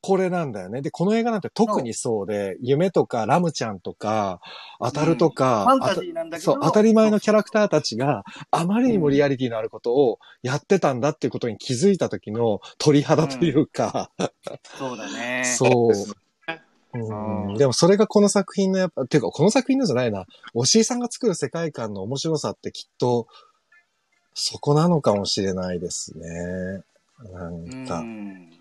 これなんだよね。で、この映画なんて特にそうで、夢とかラムちゃんとか、当たるとか、ファンタジーなんだけど。そう、当たり前のキャラクターたちがあまりにもリアリティのあることをやってたんだっていうことに気づいた時の鳥肌というか、そうだね。そう。うんうんでもそれがこの作品のやっぱ、ていうかこの作品のじゃないな、押井さんが作る世界観の面白さってきっと、そこなのかもしれないですね。なんか、うん。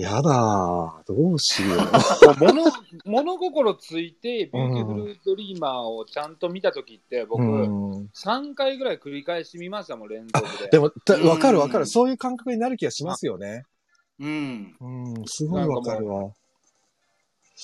やだー、どうしよこう 物物心ついて、ビューティフルドリーマーをちゃんと見たときって、う。僕、うん3回ぐらい繰り返し見ましたもん、連続で。でも、わかるわかる。そういう感覚になる気がしますよね。うん。うん、すごいわかるわ。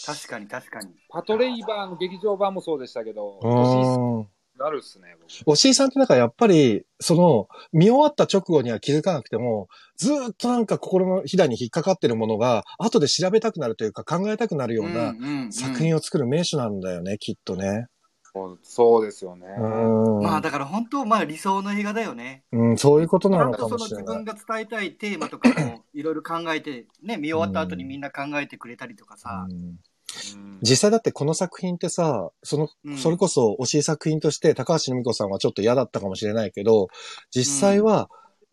確かに確かに。パトレイバーの劇場版もそうでしたけど、うん。なるっすね、僕。押井さんってなんかやっぱり、その、見終わった直後には気づかなくても、ずーっとなんか心のひだに引っかかってるものが、後で調べたくなるというか考えたくなるような作品を。を作る名手なんだよね、きっとね。そうそうですよね。うん。まあだから本当、まあ理想の映画だよね。うん、そういうことちなのかもしれない。自分が伝えたいテーマとかもいろいろ考えて、ね、見終わった後にみんな考えてくれたりとかさう。んうん実際だってこの作品ってさ、その、うんそれこそ惜しい作品として高橋留美子さんはちょっと嫌だったかもしれないけど、実際は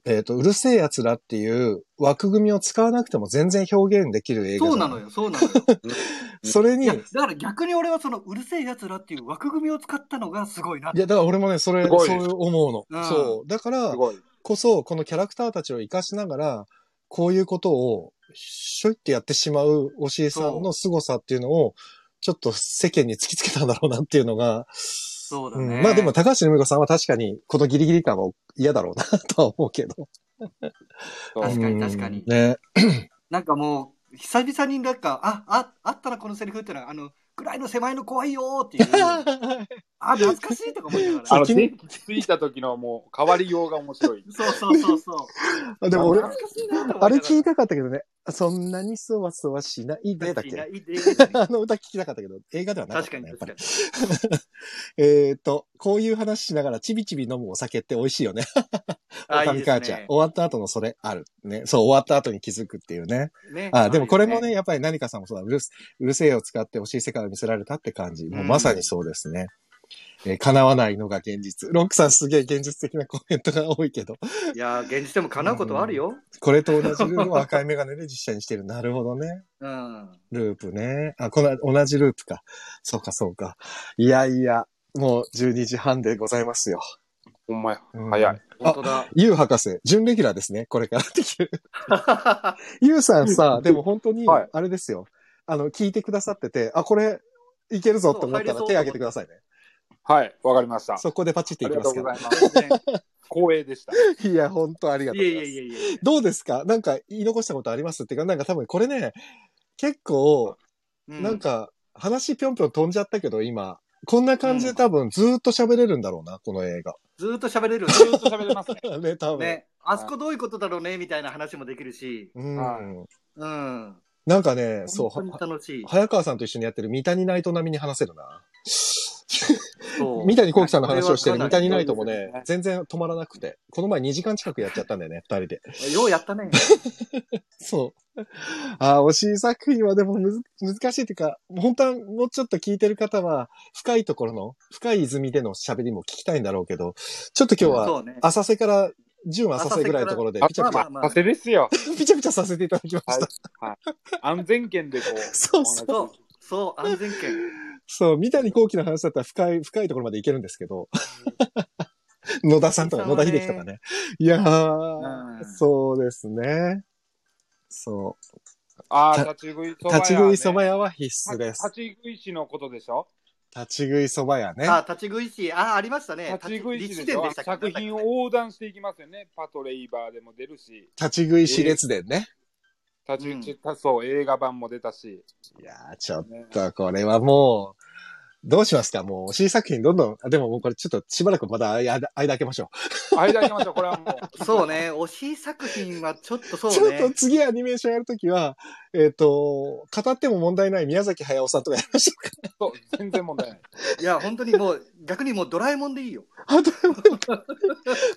えっ、と、うるせえ奴らっていう枠組みを使わなくても全然表現できる映画そうなのよ、そうなのよ。それに、だから逆に俺はそのうるせえ奴らっていう枠組みを使ったのがすごいなって。や、だから俺もね、それ、そう思うの。うんそう。だから。こそ、このキャラクターたちを活かしながら、こういうことを、しょいってやってしまう押井さんの凄さっていうのを、ちょっと世間に突きつけたんだろうなっていうのが、うんそうだね。まあでも高橋留美子さんは確かに、このギリギリ感は嫌だろうなとは思うけど。確かにうん確かにね。なんかもう、久々になんか、あ、あ、あったな、このセリフってのは、あの、暗いの狭いの怖いよーっていう、あ、懐かしいとか思いながら。あの、君電気ついた時のもう変わりようが面白い。そうそうそうそう。でも俺、懐かしいなと思いながらあれ聞きたかったけどね。そんなにそわそわしないだったっけ？いやいいであの歌聞きたかったけど、映画ではなかっ確かにたね、やっぱり確か。に。えっと、こういう話しながらちびちび飲むお酒って美味しいよね。あ、いい神ですね。母ちゃん終わった後のそれある。ね。そう、終わった後に気づくっていうね。ねあ、でもこれもね、あやっぱり何かさんもそうだ、うるすうるせえを使って欲しい世界を見せられたって感じ。もううんまさにそうですね。えー叶わないのが現実。ロックさんすげえ現実的なコメントが多いけど、いや、現実でも叶うことはあるよ。これと同じルールを赤いメガネで実写にしてる。なるほどね。うん。ループね。あ、この同じループか。そうか、そうか。いやいや、もう12時半でございますよ。ほんまや。うん早い。本当だ。ゆう博士、準レギュラーですね。これからっていう。ゆうさんさ、でも本当にはい、あれですよ。あの、聞いてくださってて、あ、これ、いけるぞって思ったら手挙げてくださいね。はい、わかりました。そこでパチってありがいきますかとうございら。ます。光栄でした。いや、本当ありがとういございます。やいやいやいや。どうですか？なんか言い残したことあります？っていうか、なんか多分これね、結構、うなん、か話ぴょんぴょん飛んじゃったけど、今、こんな感じで多分ずーっと喋れるんだろうな、この映画。ずーっと喋れる。ずーっと喋れますね。ね、多分。ね。あそこどういうことだろうねみたいな話もできるし。うん。はうん。なんかね、そう。早川さんと一緒にやってる三谷ナイト並みに話せるな。三谷幸喜さんの話をしてる三谷ナイトもねね、全然止まらなくて。この前2時間近くやっちゃったんだよね、二人で。ようやったね。そう。ああ、惜しい作品はでもむず難しいっていうか、本当はもうちょっと聞いてる方は、深いところの、深い泉での喋りも聞きたいんだろうけど、ちょっと今日は。浅瀬から、純浅瀬ぐらいのところで、あピチャピチャ、まあまあまあ、せですよ。ピチャピチャさせていただきました。はい。安全圏でこうそうそう、そう、安全圏。そう、三谷幸喜の話だったら深い、深いところまで行けるんですけど。野田さんとか、野田秀樹とかね。いやー、うんそうですね。そああ、た立ち食いそう。ば屋、ね。立ち食い蕎麦屋は必須です。立ち食い師のことでしょ？立ち食い蕎麦屋ね。あ、立ち食い師。あ、ありましたね。立ち食い師で作でしたっけ？品を横断していきますよね。パトレイバーでも出るし。立ち食い私列伝ね。立ち、ちそう、映画版も出たし。いやー、ちょっね、とこれはもう、どうしますか？もう、新作品どんどん、あでももうこれちょっとしばらくまだ間間開けましょ間開けましょう。これはもう。そうね。推し作品はちょっとそうう。ちょっとね。次アニメーションやるときは、えっ、と、語っても問題ない宮崎駿さんとかやりましょうか。そう、全然問題ない。いや、本当にもう、逆にもうドラえもんでいいよ。あと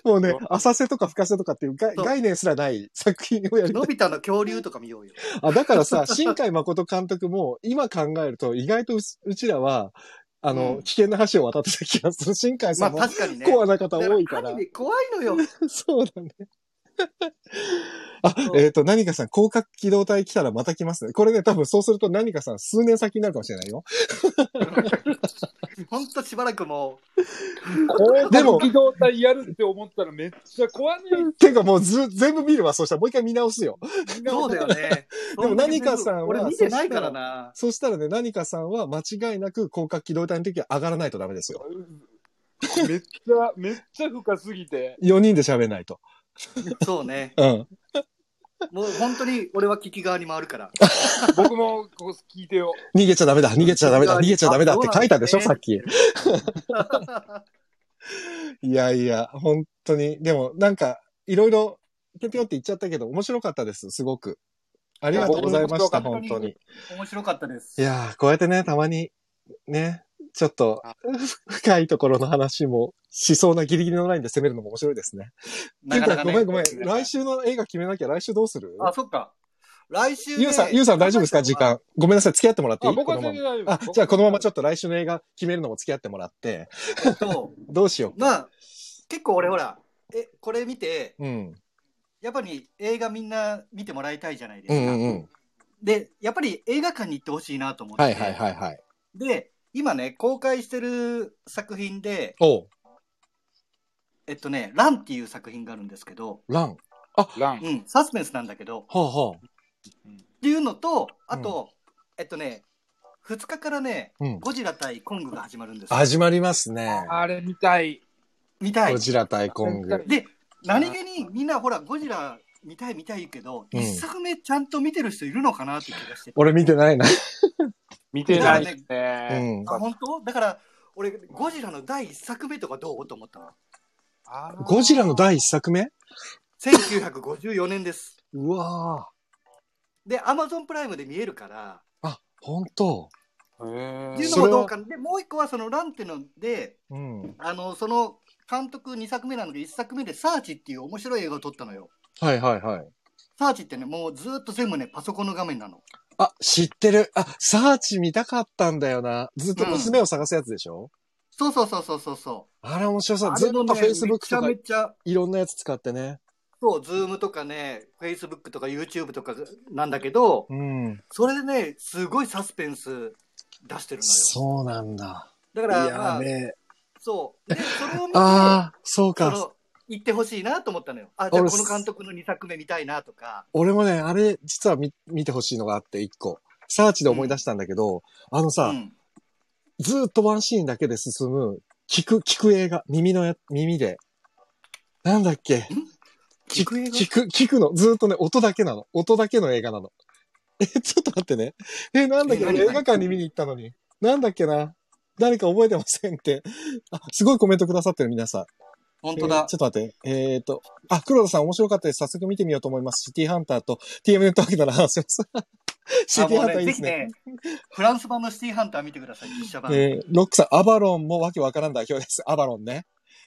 もうね、浅瀬とか深瀬とかっていう概そう概念すらない作品をやりたい。のび太の恐竜とか見ようよ。あ、だからさ、新海誠監督も今考えると意外とうちうちらは、あの、うん危険な橋を渡ってた気がする。新海まあさんも確かにね。コアな方多いから怖いのよ。そうだね。あえっ、と、何かさん、広角機動隊来たらまた来ます？ね。これね、多分そうすると何かさん、数年先になるかもしれないよ。ほんとしばらくもでもでも、機動隊やるって思ったらめっちゃ怖いね。てかもうず、全部見るわ。そしたらもう一回見直すよ。う、そうだよね。でも何かさんは俺見てないからな。そしたらね、何かさんは間違いなく広角機動隊の時は上がらないとダメですよ。めっちゃ、めっちゃ深すぎて。4人で喋んないと。そうね。うん。もう本当に俺は聞き側に回るから。僕もこう聞いてよ。逃げちゃダメだ、逃げちゃダメだ、逃げちゃダメだって書いたでしょ、さっき。いやいや、本当に。でも、なんか、いろいろ、ぴょぴょって言っちゃったけど、面白かったです、すごく。ありがとうございました、いや僕も本当に。面白かったです。いやー、こうやってね、たまに、ね、ちょっと、深いところの話もしそうなギリギリのラインで攻めるのも面白いですね。なかなかねごめんごめん。来週の映画決めなきゃ来週どうする？あ、そっか。来週ね。ゆうさん、ゆうさん大丈夫ですか？時間。ごめんなさい、付き合ってもらっていい？あ僕は全然大丈夫あ、じゃあこのままちょっっと来週の映画決めるのも付き合ってもらって、と、どうしよまあ、結構俺ほら、え、これ見て、う。うん。やっぱり映画みんな見てもらいたいじゃないですか。うんうんうん。で、やっぱり映画館に行ってほしいなと思って。はいはいはいはい。で、今ね、公開してる作品で、えっとね、ランっていう作品があるんですけど、ラン。ラン。うん、サスペンスなんだけど、はあはあ。っていうのと、あと、えっとね、2日からね、うん。ゴジラ対コングが始まるんですよ。始まりますね。あれ見たい。見たいゴ。ジラ対コング。で、何気にみんなほら、ゴジラ見たい見たいけど、うん一作目ちゃんと見てる人いるのかなって気がしてて。俺見てないな。見てないうね。ん。あ、本当？だから、俺、ゴジラの第一作目とかどう？と思ったの。あーゴジラの第一作目？1954年です。うわで、アマゾンプライムで見えるから、ーあ、本当っていうのもどうか。で、もう一個はそのランってので、うん。あの、その監督2作目なので、1作目でサーチっていう面白い映画を撮ったのよ。はいはいはい。サーチってね、もうずっと全部ね、パソコンの画面なの。あ、知ってる。あ、サーチ見たかったんだよな。ずっと娘を探すやつでしょ、そうそうそうそうそうそう。あれ面白そう。ずっと Facebook とかめちゃめちゃ、いろんなやつ使ってね。そう、ズームとかね、Facebook とか YouTube とかなんだけど、うん。それでね、すごいサスペンス出してるのよ。そうなんだ。いだから、まやあ、ね。そう。で、それを見て、ああ、そうか。行ってほしいなと思ったのよ。あ、じゃあ俺この監督の2作目見たいなとか。俺もね、あれ、実は見見てほしいのがあって、一個。サーチで思い出したんだけど、あのさ、うん。ずーっとワンシーンだけで進む、聞く、聞く映画、耳のや、耳で。なんだっけ？聞く映画？聞く、聞くの。ずーっとね、音だけなの。音だけの映画なの。え、ちょっと待ってね。え、なんだっけ？映画館に見に行ったのに。なんだっけな？誰か覚えてませんって。あ、すごいコメントくださってる皆さん。本当だえー。ちょっと待って。えっ、と、あ、黒田さん面白かったです。早速見てみようと思います。シティハンターと TM ネットワークなら話します。シティハンターいいですね。ね、フランス版のシティハンター見てください、実写版。えーロックさん、アバロンもわけわからん代表です。アバロンね。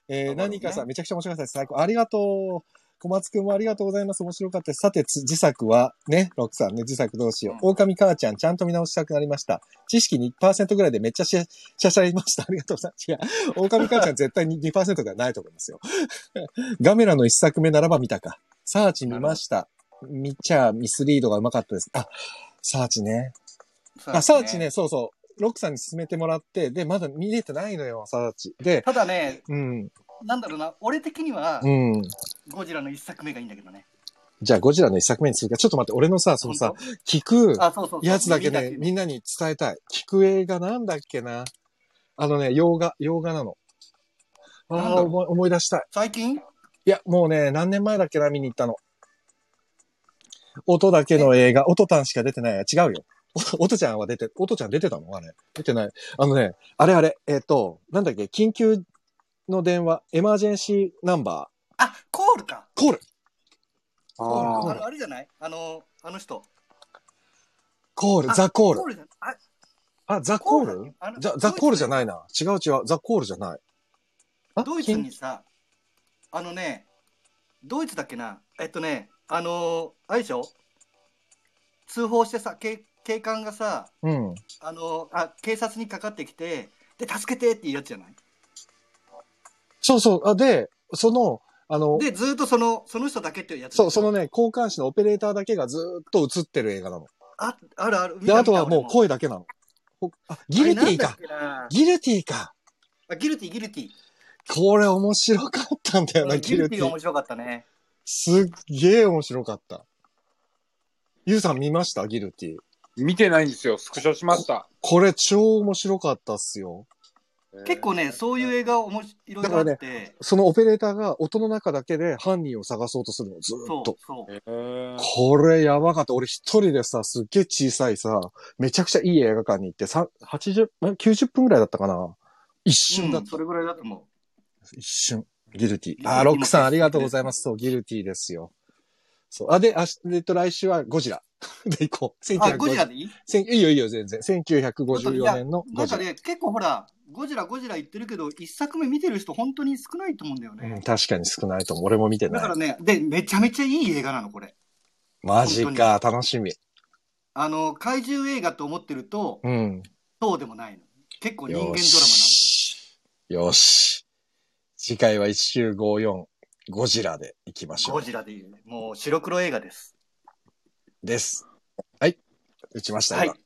えーね何かさん、めちゃくちゃ面白かったです。最高。ありがとう。小松くんもありがとうございます。面白かったです。さて、つ自作は、ね、ロックさんね、自作どうしよう。うん狼母ちゃん、ちゃんと見直したくなりました。知識2%ぐらいでめっちゃしゃ、しゃしゃりました。ありがとうございます。いや、狼母ちゃん絶対に2%ではないと思いますよ。ガメラの一作目ならば見たか。サーチ見ました。見ちゃミスリードがうまかったです。あ、サーチね。あ、サーチね、。そうそう。ロックさんに勧めてもらって、で、まだ見れてないのよ、サーチ。で、ただね、うん、なんだろうな、俺的には、うん。ゴジラの1作目がいいんだけどね。じゃあ、ゴジラの一作目にするか。ちょっと待って、俺のさ、そのさ本、聞く。やつだけね、見みんなに伝えたい。聞く映画なんだっけな。あのね、洋画、洋画なの。ああ、思い出したい。最近？いや、もうね、何年前だっけな、見に行ったの。音だけの映画、音たんしか出てない。違うよ。お音ちゃんは出て、音ちゃん出てたの？あれ。出てない。あのね、あれあれ、えっ、と、なんだっけ、緊急の電話、エマージェンシーナンバあ、コールか。ー、コールああーのあれじゃない？あの、あの人。コール、あザ・コールコ。ールじゃない？あ、ザ・あコールザ、ザ・コールじゃないな。違う違う、ザ・コールじゃない。あドイツにさ、あのね、ドイツだっけな、えっとね、あのー、あれでしょ？通報してさ、警警官がさ、うん。あのーあ、警察にかかってきて、で、助けてっていうやつじゃない？そうそう。あ、で、その、あの、で、ずーっとその、その人だけっていうやつ。そう、そのね、交換士のオペレーターだけがずーっと映ってる映画なの。あ、あるある。見で、たあとはもう声だけなの。ほあ、ギルティあれなんだかギルティか。あギルティ、ギルティ。これ面白かったんだよな、うんギルギルティ。ティが面白かったね。すっげえ面白かった。ゆうさん見ました？ギルティ。見てないんですよ。スクショしました。これ超面白かったっすよ。結構ね、そういう映画面白いろいろあって、そのオペレーターが音の中だけで犯人を探そうとするの、ずーそうっと。、そう。えーこれやばかった。俺一人でさ、すっげえ小さいさ、めちゃくちゃいい映画館に行って、さ80、ん90分ぐらいだったかな。一瞬だった。うんそれぐらいだと思一瞬。ギルティ。あー、ロックさんありがとうございます。そう、ギルティですよ。そう。あ、で、あし、えっと、来週はゴジラ。で、行こう。う。あ、ゴジラ1950でいい？千いいよいいよ、全然。1954年のゴジラ。なんかね、結構ほら、ゴジラ、ゴジラ言ってるけど、一作目見てる人本当に少ないと思うんだよね。うん、確かに少ないと思う。俺も見てない。だからね、で、めちゃめちゃいい映画なの、これ。マジか、楽しみ。あの、怪獣映画と思ってると、うん。そうでもないの。結構人間ドラマなよので。し。よし。次回は1周54。ゴジラでいきましょう。ゴジラでいう、もう白黒映画です。です。はい。打ちました、はい今。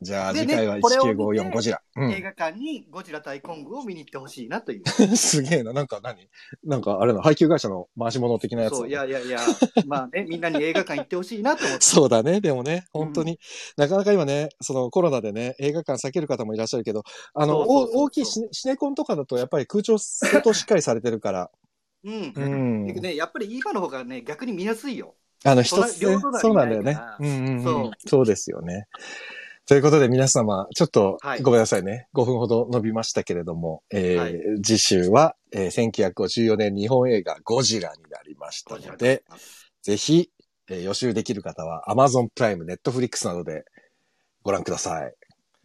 じゃあ、次回はこれを見て1954ゴジラ。う映画館にゴジラ対コングを見に行ってほしいなという。ん。すげえな。なんか何？なんかあれの配給会社の回し物的なやつ。そう、いやいやいや、まあね、みんなに映画館行ってほしいなと思って。そうだね。でもね、本当に、なかなか今ね、そのコロナでね、映画館避ける方もいらっしゃるけど、あの、大きいシネシネコンとかだとやっぱり空調相当しっかりされてるから、うん。うん。でね、やっぱり今の方がね、逆に見やすいよ。あの、一つねそうなんだよね。うんうんうん。そうそうですよね。ということで皆様、ちょっとはいごめんなさいね。5分ほど伸びましたけれども、えーはい次週は、えー1954年日本映画ゴジラになりましたので、ぜひ、えー予習できる方は Amazon プライム、Netflix などでご覧ください。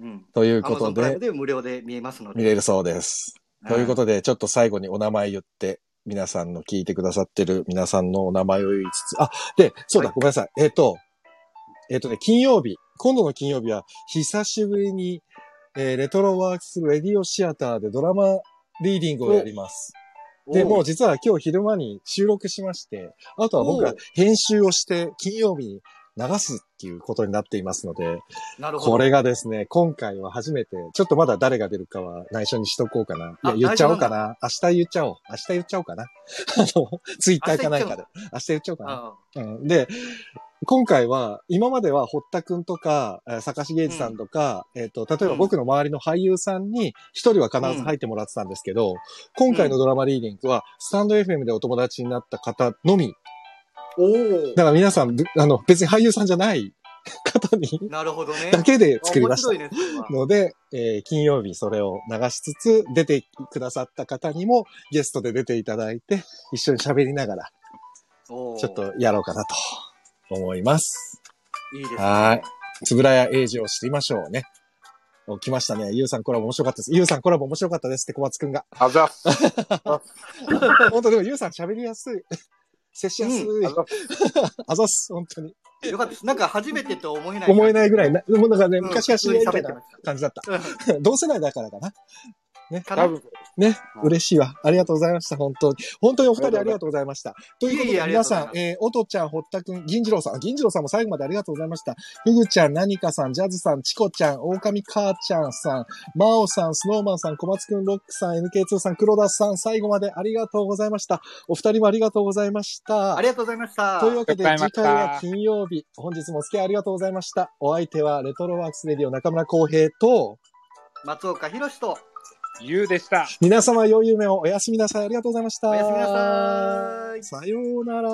うん。というアマゾことで、ンプライムで無料で見えますので。見れるそうです。ということで、ちょっと最後にお名前言って、皆さんの聞いてくださってる皆さんのお名前を言いつつ、あ、で、そうだ、はいごめんなさい。えっ、と、えっ、とね、金曜日、今度の金曜日は、久しぶりに、えーレトロワークスレディオシアターでドラマリーディングをやります。うん、で、おもう実は今日昼間に収録しまして、あとは僕が編集をして金曜日に流すっていうことになっていますので、なるほど。これがですね、今回は初めて、ちょっとまだ誰が出るかは内緒にしとこうかな。いや、あ言っちゃおうかな。明日言っちゃおう。明日言っちゃおうかな。あの、ツイッターかなんかで。明日言っちゃおうかな。あうん、で、今回は、今までは堀田くんとか、えー坂重二さんとか、えっ、と、例えば僕の周りの俳優さんに一人は必ず入ってもらってたんですけど、今回のドラマリーディングは、スタンド FM でお友達になった方のみ。おおだから皆さん、ぶあの、別に俳優さんじゃない方に なるほどね。だけで作りましたね、ので、えー金曜日それを流しつつ、出てくださった方にもゲストで出ていただいて、一緒に喋りながら、ちょっとやろうかなと思います。いいですね。はつぶらや英二を知りましょうね。お、来ましたね。ゆうさんコラボ面白かったです。ゆうさんコラボ面白かったですって小松くんが。あざ。本当でもゆうさん喋りやすい。接しやすい。あざっすあざっす、本当に。よかったです。なんか初めてと思えない。思えないぐらいな、もうなんかね、うん昔は知り合いみたいな感じだった。同世代だからかな。かな多分、ね、はい嬉しいわ。ありがとうございました。本当に。本当にお二人ありがとうございました。ということで、皆さん、えー、おとちゃん、ほったくん、銀次郎さん、銀次郎さんも最後までありがとうございました。ふぐちゃん、なにかさん、ジャズさん、チコちゃん、オオカミ母ちゃんさん、マオさん、スノーマンさん、小松くん、ロックさん、NK2 さん、黒田さん、最後までありがとうございました。お二人もありがとうございました。ありがとうございました。というわけで、次回は金曜日。本日もお付き合いありがとうございました。お相手は、レトロワークスレディオ中村浩平と、松岡弘と、ゆうでした。皆様良い夢をおやすみなさい。ありがとうございました。おやすみなさい。さようなら。